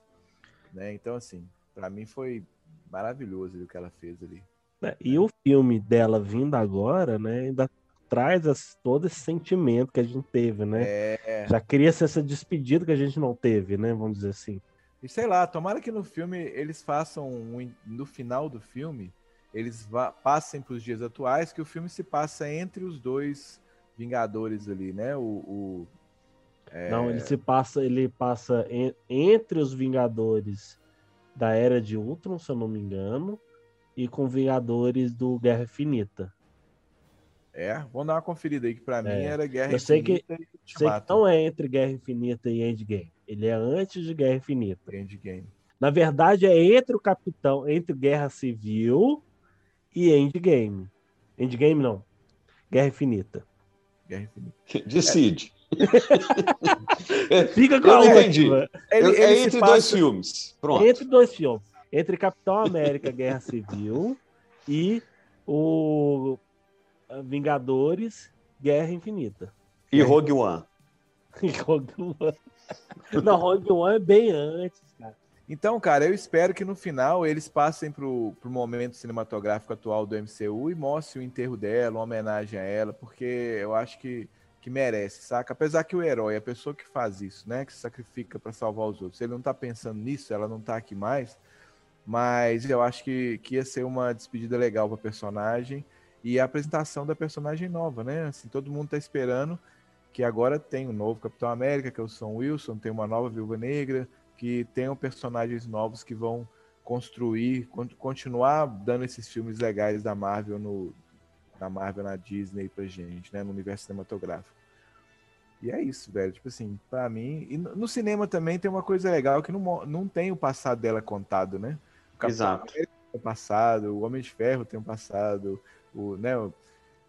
Né? Então, assim, para mim foi maravilhoso o que ela fez ali. É, e o filme dela vindo agora, né, ainda traz as, todo esse sentimento que a gente teve, né? É... Já cria essa despedida que a gente não teve, né? Vamos dizer assim. E sei lá, tomara que no filme eles façam um, no final do filme eles passem para os dias atuais, que o filme se passa entre os dois Vingadores ali, né? O, o é... Não, ele se passa, ele passa en, entre os Vingadores da Era de Ultron, se eu não me engano, e com Vingadores do Guerra Infinita. É, vamos dar uma conferida aí, que para é. mim era Guerra eu sei Infinita que, sei que não é entre Guerra Infinita e Endgame. Ele é antes de Guerra Infinita. Endgame. Na verdade, é entre o Capitão, entre Guerra Civil e Endgame. Endgame não. Guerra Infinita. Guerra Infinita. Decide. Fica com a entendi. Ele, ele é entre passa... dois filmes. Pronto. Entre dois filmes. Entre Capitão América Guerra Civil e o Vingadores Guerra Infinita. E Rogue One. Rogue One. Não, Rogue One é bem antes, cara. Então, cara, eu espero que no final eles passem pro, pro momento cinematográfico atual do MCU e mostrem o enterro dela, uma homenagem a ela, porque eu acho que, que merece, saca? Apesar que o herói, a pessoa que faz isso, né, que se sacrifica para salvar os outros, ele não tá pensando nisso, ela não tá aqui mais, mas eu acho que, que ia ser uma despedida legal pra personagem e a apresentação da personagem nova, né? Assim, todo mundo tá esperando que agora tem um novo Capitão América, que é o Sam Wilson, tem uma nova Viúva Negra, que tenham personagens novos que vão construir, continuar dando esses filmes legais da Marvel no da Marvel na Disney pra gente, né, no universo cinematográfico. E é isso, velho. Tipo assim, para mim, e no cinema também tem uma coisa legal que não, não tem o passado dela contado, né? O Exato. Tem um passado, o Homem de Ferro tem um passado, o, né,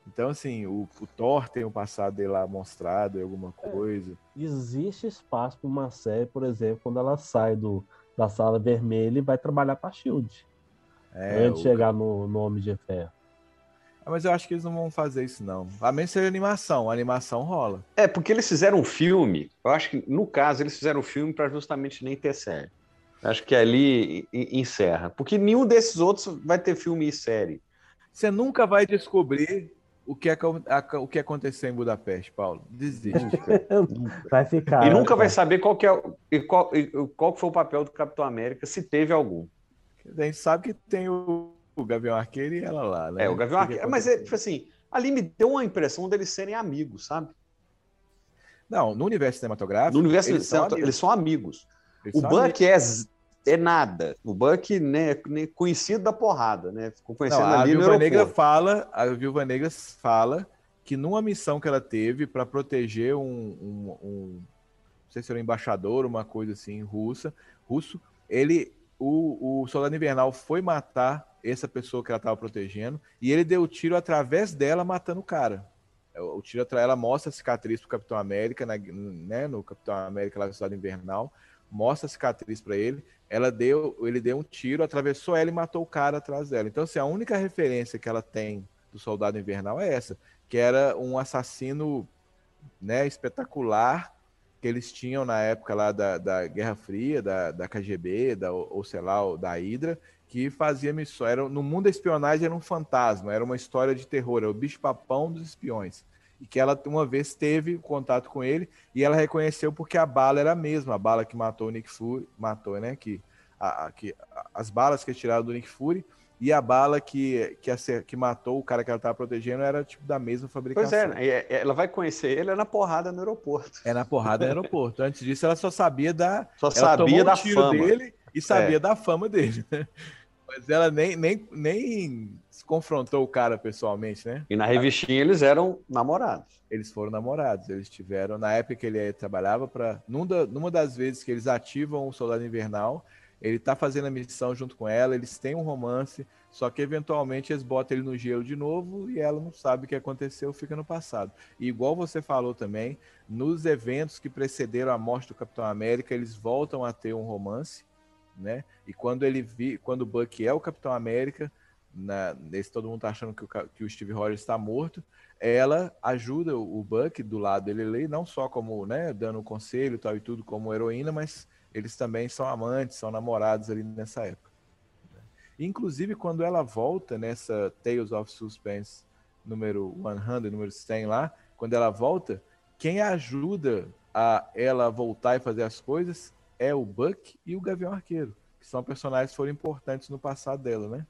então, assim, o, o Thor tem o passado dele lá mostrado, alguma é, coisa. É, existe espaço para uma série, por exemplo, quando ela sai do, da sala vermelha e vai trabalhar para Shield. É, antes de chegar no, no Homem de Ferro. Ah, mas eu acho que eles não vão fazer isso, não. A menos seja animação. A animação rola. É, porque eles fizeram um filme. Eu acho que, no caso, eles fizeram um filme para justamente nem ter série. Acho que ali encerra. Porque nenhum desses outros vai ter filme e série. Você nunca vai descobrir o que, é, o que aconteceu em Budapeste, Paulo. Desiste. vai ficar. E nunca vai saber qual, que é, e qual, e qual foi o papel do Capitão América, se teve algum. A gente sabe que tem o, o Gavião Arqueiro e ela lá, né? É, o Gavião Arqueiro. Mas, é, tipo assim, ali me deu uma impressão deles serem amigos, sabe? Não, no universo cinematográfico. No universo eles, são, amigos. Eles são amigos. Eles o são Buck amigos. É é nada. O Buck, né, conhecido da porrada, né? Ficou conhecendo Não, ali a Viúva Negra fala, a Viúva Negra fala que numa missão que ela teve para proteger um, um, um, não sei se era um embaixador, uma coisa assim, russa, russo, ele, o, o Soldado Invernal foi matar essa pessoa que ela estava protegendo, e ele deu o tiro através dela, matando o cara. É, o tiro ela mostra a cicatriz pro Capitão América, na, né, no Capitão América lá no Estado Invernal, mostra a cicatriz para ele. Ela deu, ele deu um tiro, atravessou ela e matou o cara atrás dela. Então, assim, a única referência que ela tem do Soldado Invernal é essa, que era um assassino, né, espetacular que eles tinham na época lá da, da Guerra Fria, da, da KGB, da, ou sei lá, da Hydra, que fazia missões. Era, no mundo da espionagem era um fantasma, era uma história de terror, era o bicho-papão dos espiões. E que ela uma vez teve contato com ele e ela reconheceu porque a bala era a mesma, a bala que matou o Nick Fury, matou, né? Que, a, a, que as balas que tiraram do Nick Fury e a bala que, que, que matou o cara que ela estava protegendo era tipo da mesma fabricação. Pois é, né? ela vai conhecer ele é na porrada no aeroporto. É na porrada no aeroporto. Antes disso, ela só sabia da. Só sabia da fama dele e sabia é. da fama dele, né? Mas ela nem, nem, nem se confrontou o cara pessoalmente, né? E na revistinha eles eram namorados. Eles foram namorados. Eles tiveram, na época que ele trabalhava para. Numa, numa das vezes que eles ativam o Soldado Invernal, ele tá fazendo a missão junto com ela, eles têm um romance, só que eventualmente eles botam ele no gelo de novo e ela não sabe o que aconteceu, fica no passado. E igual você falou também, nos eventos que precederam a morte do Capitão América, eles voltam a ter um romance, né? E quando ele vi, quando o Buck é o Capitão América, na, nesse todo mundo tá achando que o, que o Steve Rogers está morto, ela ajuda o Buck do lado dele, não só como, né, dando conselho tal e tudo como heroína, mas eles também são amantes, são namorados ali nessa época. Inclusive, quando ela volta nessa Tales of Suspense número 100, número 100 lá, quando ela volta, quem ajuda a ela voltar e fazer as coisas é o Buck e o Gavião Arqueiro, que são personagens que foram importantes no passado dela, né?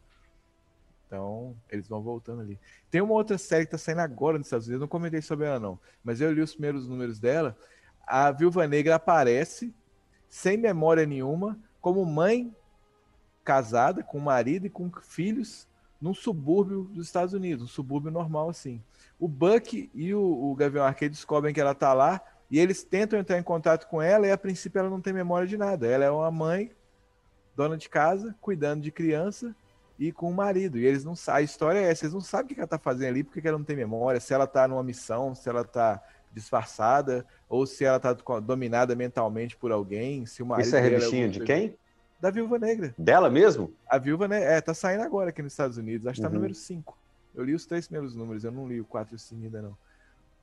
Então, eles vão voltando ali. Tem uma outra série que está saindo agora nos Estados Unidos, não comentei sobre ela não, mas eu li os primeiros números dela. A Viúva Negra aparece sem memória nenhuma, como mãe casada, com marido e com filhos, num subúrbio dos Estados Unidos, um subúrbio normal assim. O Buck e o, o Gavião Arqueiro descobrem que ela está lá e eles tentam entrar em contato com ela e a princípio ela não tem memória de nada. Ela é uma mãe, dona de casa, cuidando de criança e com o marido. E eles não sabem, a história é essa, eles não sabem o que ela está fazendo ali, porque ela não tem memória, se ela está numa missão, se ela está disfarçada, ou se ela está dominada mentalmente por alguém, se o marido Isso é revistinha de quem? Da Viúva Negra. Dela mesmo? A Viúva Negra, é, tá saindo agora aqui nos Estados Unidos, acho que tá no uhum. número 5. Eu li os três primeiros números, eu não li o 4 e o 5 ainda não.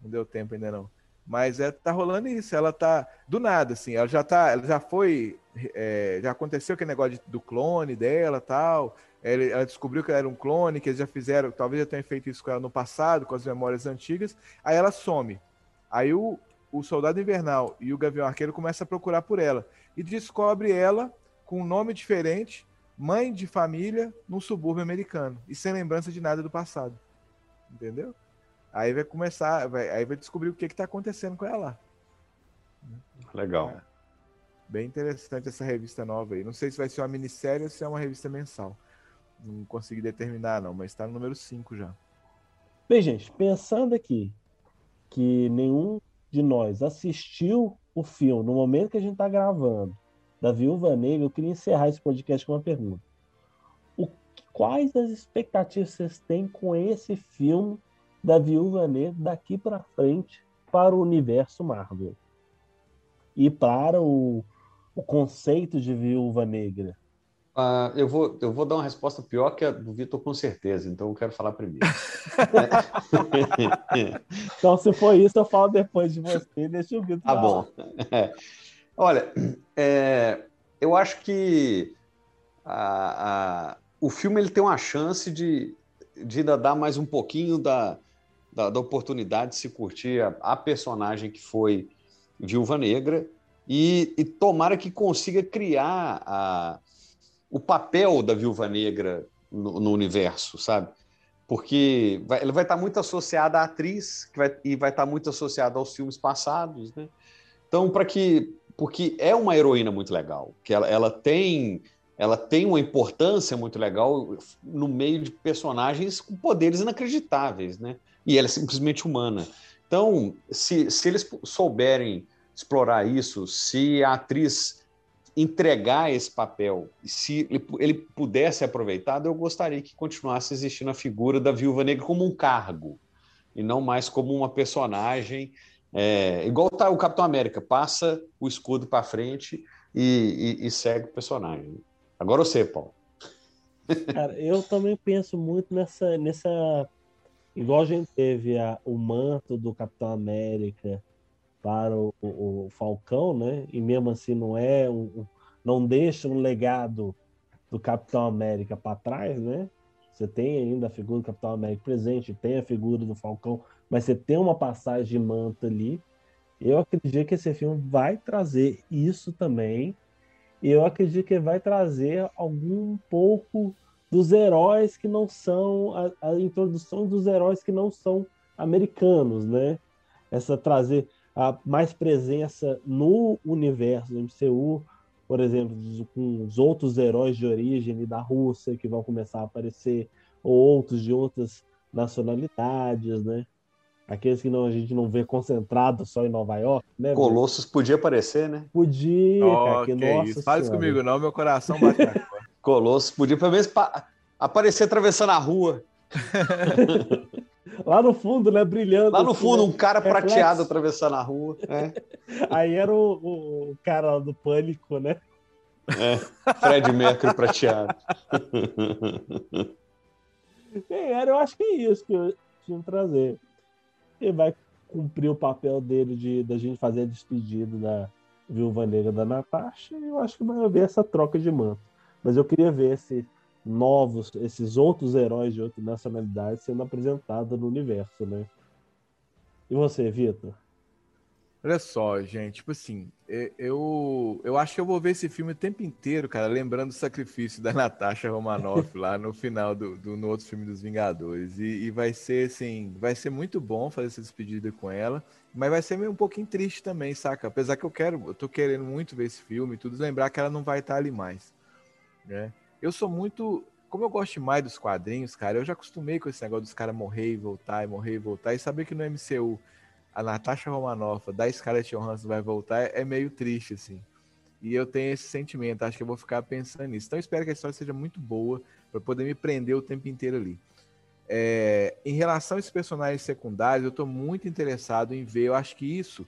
Não deu tempo ainda não. Mas é, tá rolando isso, ela tá do nada, assim, ela já tá, ela já foi, é, já aconteceu aquele negócio de, do clone dela tal, ela, ela, descobriu que ela era um clone, que eles já fizeram, talvez já tenham feito isso com ela no passado, com as memórias antigas, aí ela some. Aí o, o Soldado Invernal e o Gavião Arqueiro começam a procurar por ela. E descobre ela com um nome diferente, mãe de família, num subúrbio americano. E sem lembrança de nada do passado. Entendeu? Aí vai começar, vai, aí vai descobrir o que está acontecendo com ela lá. Legal. É. Bem interessante essa revista nova aí. Não sei se vai ser uma minissérie ou se é uma revista mensal. Não consegui determinar, não, mas está no número 5 já. Bem, gente, pensando aqui, que nenhum de nós assistiu o filme no momento que a gente está gravando da Viúva Negra, eu queria encerrar esse podcast com uma pergunta. O, quais as expectativas vocês têm com esse filme da Viúva Negra daqui para frente para o universo Marvel? E para o, o conceito de Viúva Negra? Uh, eu, vou, eu vou dar uma resposta pior que a do Vitor, com certeza, então eu quero falar primeiro. então, se for isso, eu falo depois de você, deixa o Vitor Tá falar. bom. É. Olha, é, eu acho que a, a, o filme ele tem uma chance de, de ainda dar mais um pouquinho da, da, da oportunidade de se curtir a, a personagem que foi Viúva Negra e, e tomara que consiga criar a o papel da viúva negra no, no universo, sabe? Porque vai, ela vai estar muito associada à atriz que vai, e vai estar muito associada aos filmes passados, né? Então, para que. Porque é uma heroína muito legal, que ela, ela tem ela tem uma importância muito legal no meio de personagens com poderes inacreditáveis, né? E ela é simplesmente humana. Então, se, se eles souberem explorar isso, se a atriz entregar esse papel, se ele, pudesse aproveitado, eu gostaria que continuasse existindo a figura da Viúva Negra como um cargo e não mais como uma personagem. É, igual tá o Capitão América, passa o escudo para frente e, e, e, segue o personagem. Agora você, Paulo. Cara, eu também penso muito nessa, nessa. Igual a gente teve a, o manto do Capitão América para o, o, Falcão, né? E mesmo assim não é um, não deixa um legado do Capitão América para trás, né? Você tem ainda a figura do Capitão América presente, tem a figura do Falcão, mas você tem uma passagem de manto ali. Eu acredito que esse filme vai trazer isso também. E eu acredito que vai trazer algum pouco dos heróis que não são a, a introdução dos heróis que não são americanos, né? Essa trazer a mais presença no universo do MCU, por exemplo, com os outros heróis de origem da Rússia que vão começar a aparecer, ou outros de outras nacionalidades, né? Aqueles que não, a gente não vê concentrado só em Nova York, né? Colossus podia aparecer, né? Podia, oh, cara, que, que nossa isso. Fale comigo não, meu coração bate na Colossus podia pelo menos aparecer atravessando a rua. Lá no fundo, né? Brilhando. Lá no assim, fundo, né? um cara reflexo. prateado atravessando a rua. É. Aí era o, o, cara do pânico, né? É, Fred Mercury prateado. Bem, era, eu acho que é isso que eu tinha que trazer. Ele vai cumprir o papel dele de da gente fazer a despedida da Viúva Negra da Natasha e eu acho que vai haver essa troca de manto. Mas eu queria ver se novos, esses outros heróis de outras nacionalidades sendo apresentados no universo, né? E você, Vitor? Olha só, gente, tipo assim, eu, eu acho que eu vou ver esse filme o tempo inteiro, cara, lembrando o sacrifício da Natasha Romanoff lá no final do, do no outro filme dos Vingadores. E, e, vai ser, assim, vai ser muito bom fazer essa despedida com ela, mas vai ser meio um pouquinho triste também, saca? Apesar que eu quero, eu tô querendo muito ver esse filme e tudo, lembrar que ela não vai estar ali mais, né? Eu sou muito. Como eu gosto mais dos quadrinhos, cara, eu já acostumei com esse negócio dos caras morrer e voltar, e morrer e voltar. E saber que no MCU a Natasha Romanoff da Scarlett Johansson vai voltar é meio triste, assim. E eu tenho esse sentimento, acho que eu vou ficar pensando nisso. Então espero que a história seja muito boa para poder me prender o tempo inteiro ali. É, em relação a esses personagens secundários, eu estou muito interessado em ver. Eu acho que isso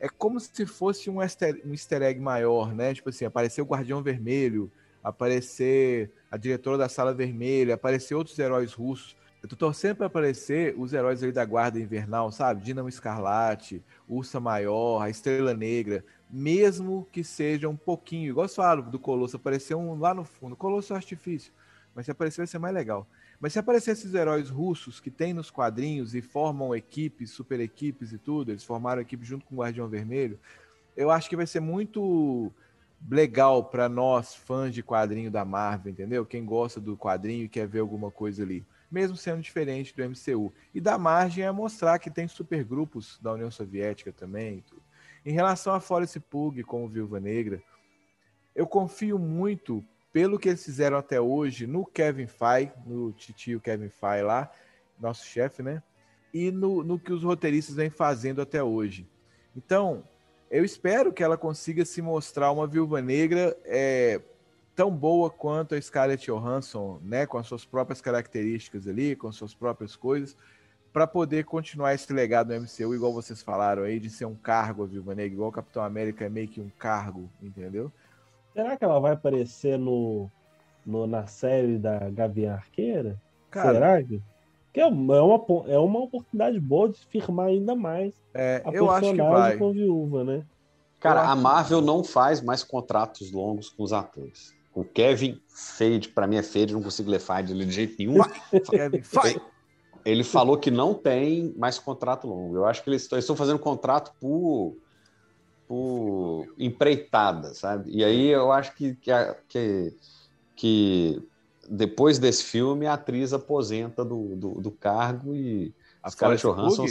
é como se fosse um easter, um easter egg maior, né? Tipo assim, apareceu o Guardião Vermelho, aparecer a diretora da Sala Vermelha, aparecer outros heróis russos. Eu tô torcendo para aparecer os heróis ali da Guarda Invernal, sabe? Dinamo Escarlate, Ursa Maior, a Estrela Negra, mesmo que seja um pouquinho, igual você fala do Colosso, aparecer um lá no fundo. Colosso é artifício, mas se aparecer vai ser mais legal. Mas se aparecer esses heróis russos que tem nos quadrinhos e formam equipes, super equipes e tudo, eles formaram equipe junto com o Guardião Vermelho, eu acho que vai ser muito legal para nós, fãs de quadrinho da Marvel, entendeu? Quem gosta do quadrinho e quer ver alguma coisa ali, mesmo sendo diferente do MCU. E dá margem a mostrar que tem supergrupos da União Soviética também. Em relação a Forest Pug como Viúva Negra, eu confio muito pelo que eles fizeram até hoje no Kevin Feige, no titio Kevin Feige lá, nosso chefe, né? E no, no que os roteiristas vêm fazendo até hoje. Então, eu espero que ela consiga se mostrar uma viúva negra é, tão boa quanto a Scarlett Johansson, né, com as suas próprias características ali, com as suas próprias coisas, para poder continuar esse legado no MCU, igual vocês falaram aí, de ser um cargo a viúva negra, igual o Capitão América é meio que um cargo, entendeu? Será que ela vai aparecer no, no na série da Gavião Arqueira? Cara, Será que? Que é uma, é uma oportunidade boa de firmar ainda mais é, a eu acho que vai. com viúva, né? Cara, a Marvel não faz mais contratos longos com os atores. O Kevin Feige, para mim é Feige, não consigo ler Feige de jeito nenhum. Kevin Feige. Ele falou que não tem mais contrato longo. Eu acho que eles estão fazendo contrato por, por empreitada, sabe? E aí eu acho que, que, que depois desse filme, a atriz aposenta do, do, do cargo e a Scarlett Johansson.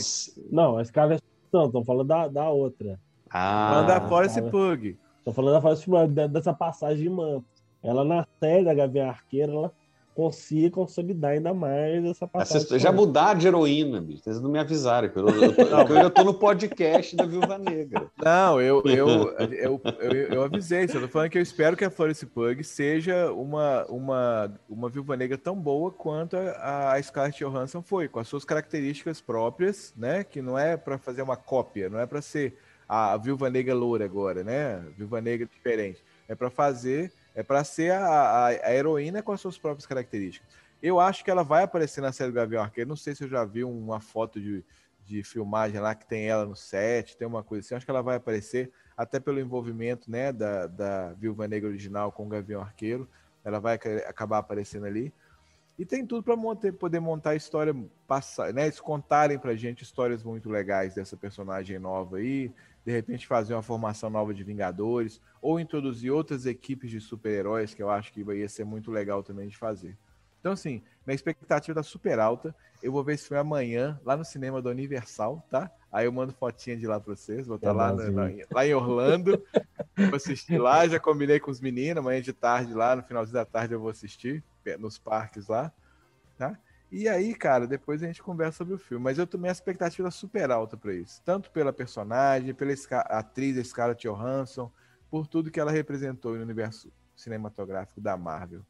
Não, a Scarlett não, estão falando da, da outra. Ah, falando da Forest Pug. Estou falando da Forest Pug, dessa passagem de manto. Ela na série da Gavião Arqueira, ela consiga consolidar ainda mais essa passagem. Já mudar de heroína, bicho. Vocês não me avisaram, eu, eu, tô, não, eu, eu tô no podcast da Viúva Negra. Não, eu, eu, eu, eu, eu avisei. Eu tô falando que eu espero que a Florence Pug seja uma, uma, uma Viúva Negra tão boa quanto a, a Scarlett Johansson foi, com as suas características próprias, né? Que não é para fazer uma cópia, não é para ser a Viúva Negra loura agora, né? Viúva Negra diferente. É para fazer é para ser a, a, a, heroína com as suas próprias características. Eu acho que ela vai aparecer na série do Gavião Arqueiro. Não sei se eu já vi uma foto de, de filmagem lá que tem ela no set, tem uma coisa assim. Acho que ela vai aparecer, até pelo envolvimento né, da, da Viúva Negra original com o Gavião Arqueiro. Ela vai acabar aparecendo ali. E tem tudo para poder montar história, passar, né? Eles contarem para gente histórias muito legais dessa personagem nova aí, de repente fazer uma formação nova de Vingadores, ou introduzir outras equipes de super-heróis, que eu acho que ia ser muito legal também de fazer. Então, assim, minha expectativa tá super alta. Eu vou ver esse filme amanhã, lá no cinema do Universal, tá? Aí eu mando fotinha de lá para vocês. Vou estar tá lá, na, lá em Orlando. vou assistir lá. Já combinei com os meninos. Amanhã de tarde lá, no finalzinho da tarde, eu vou assistir nos parques lá, tá? E aí, cara, depois a gente conversa sobre o filme. Mas eu tomei a expectativa super alta para isso. Tanto pela personagem, pela atriz Scarlett Johansson, por tudo que ela representou no universo cinematográfico da Marvel.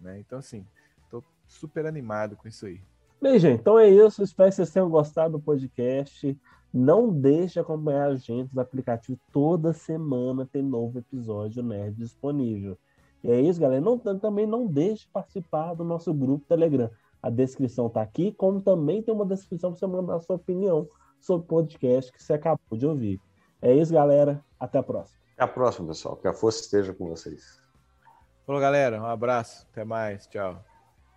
Né? Então, assim, tô super animado com isso aí. Bem, gente, então é isso. Espero que vocês tenham gostado do podcast. Não deixe de acompanhar a gente no aplicativo. Toda semana tem novo episódio Nerd disponível. E é isso, galera. Não, também não deixe de participar do nosso grupo Telegram. A descrição está aqui, como também tem uma descrição para você mandar a sua opinião sobre o podcast que você acabou de ouvir. É isso, galera. Até a próxima. Até a próxima, pessoal. Que a força esteja com vocês. Falou, galera. Um abraço. Até mais. Tchau.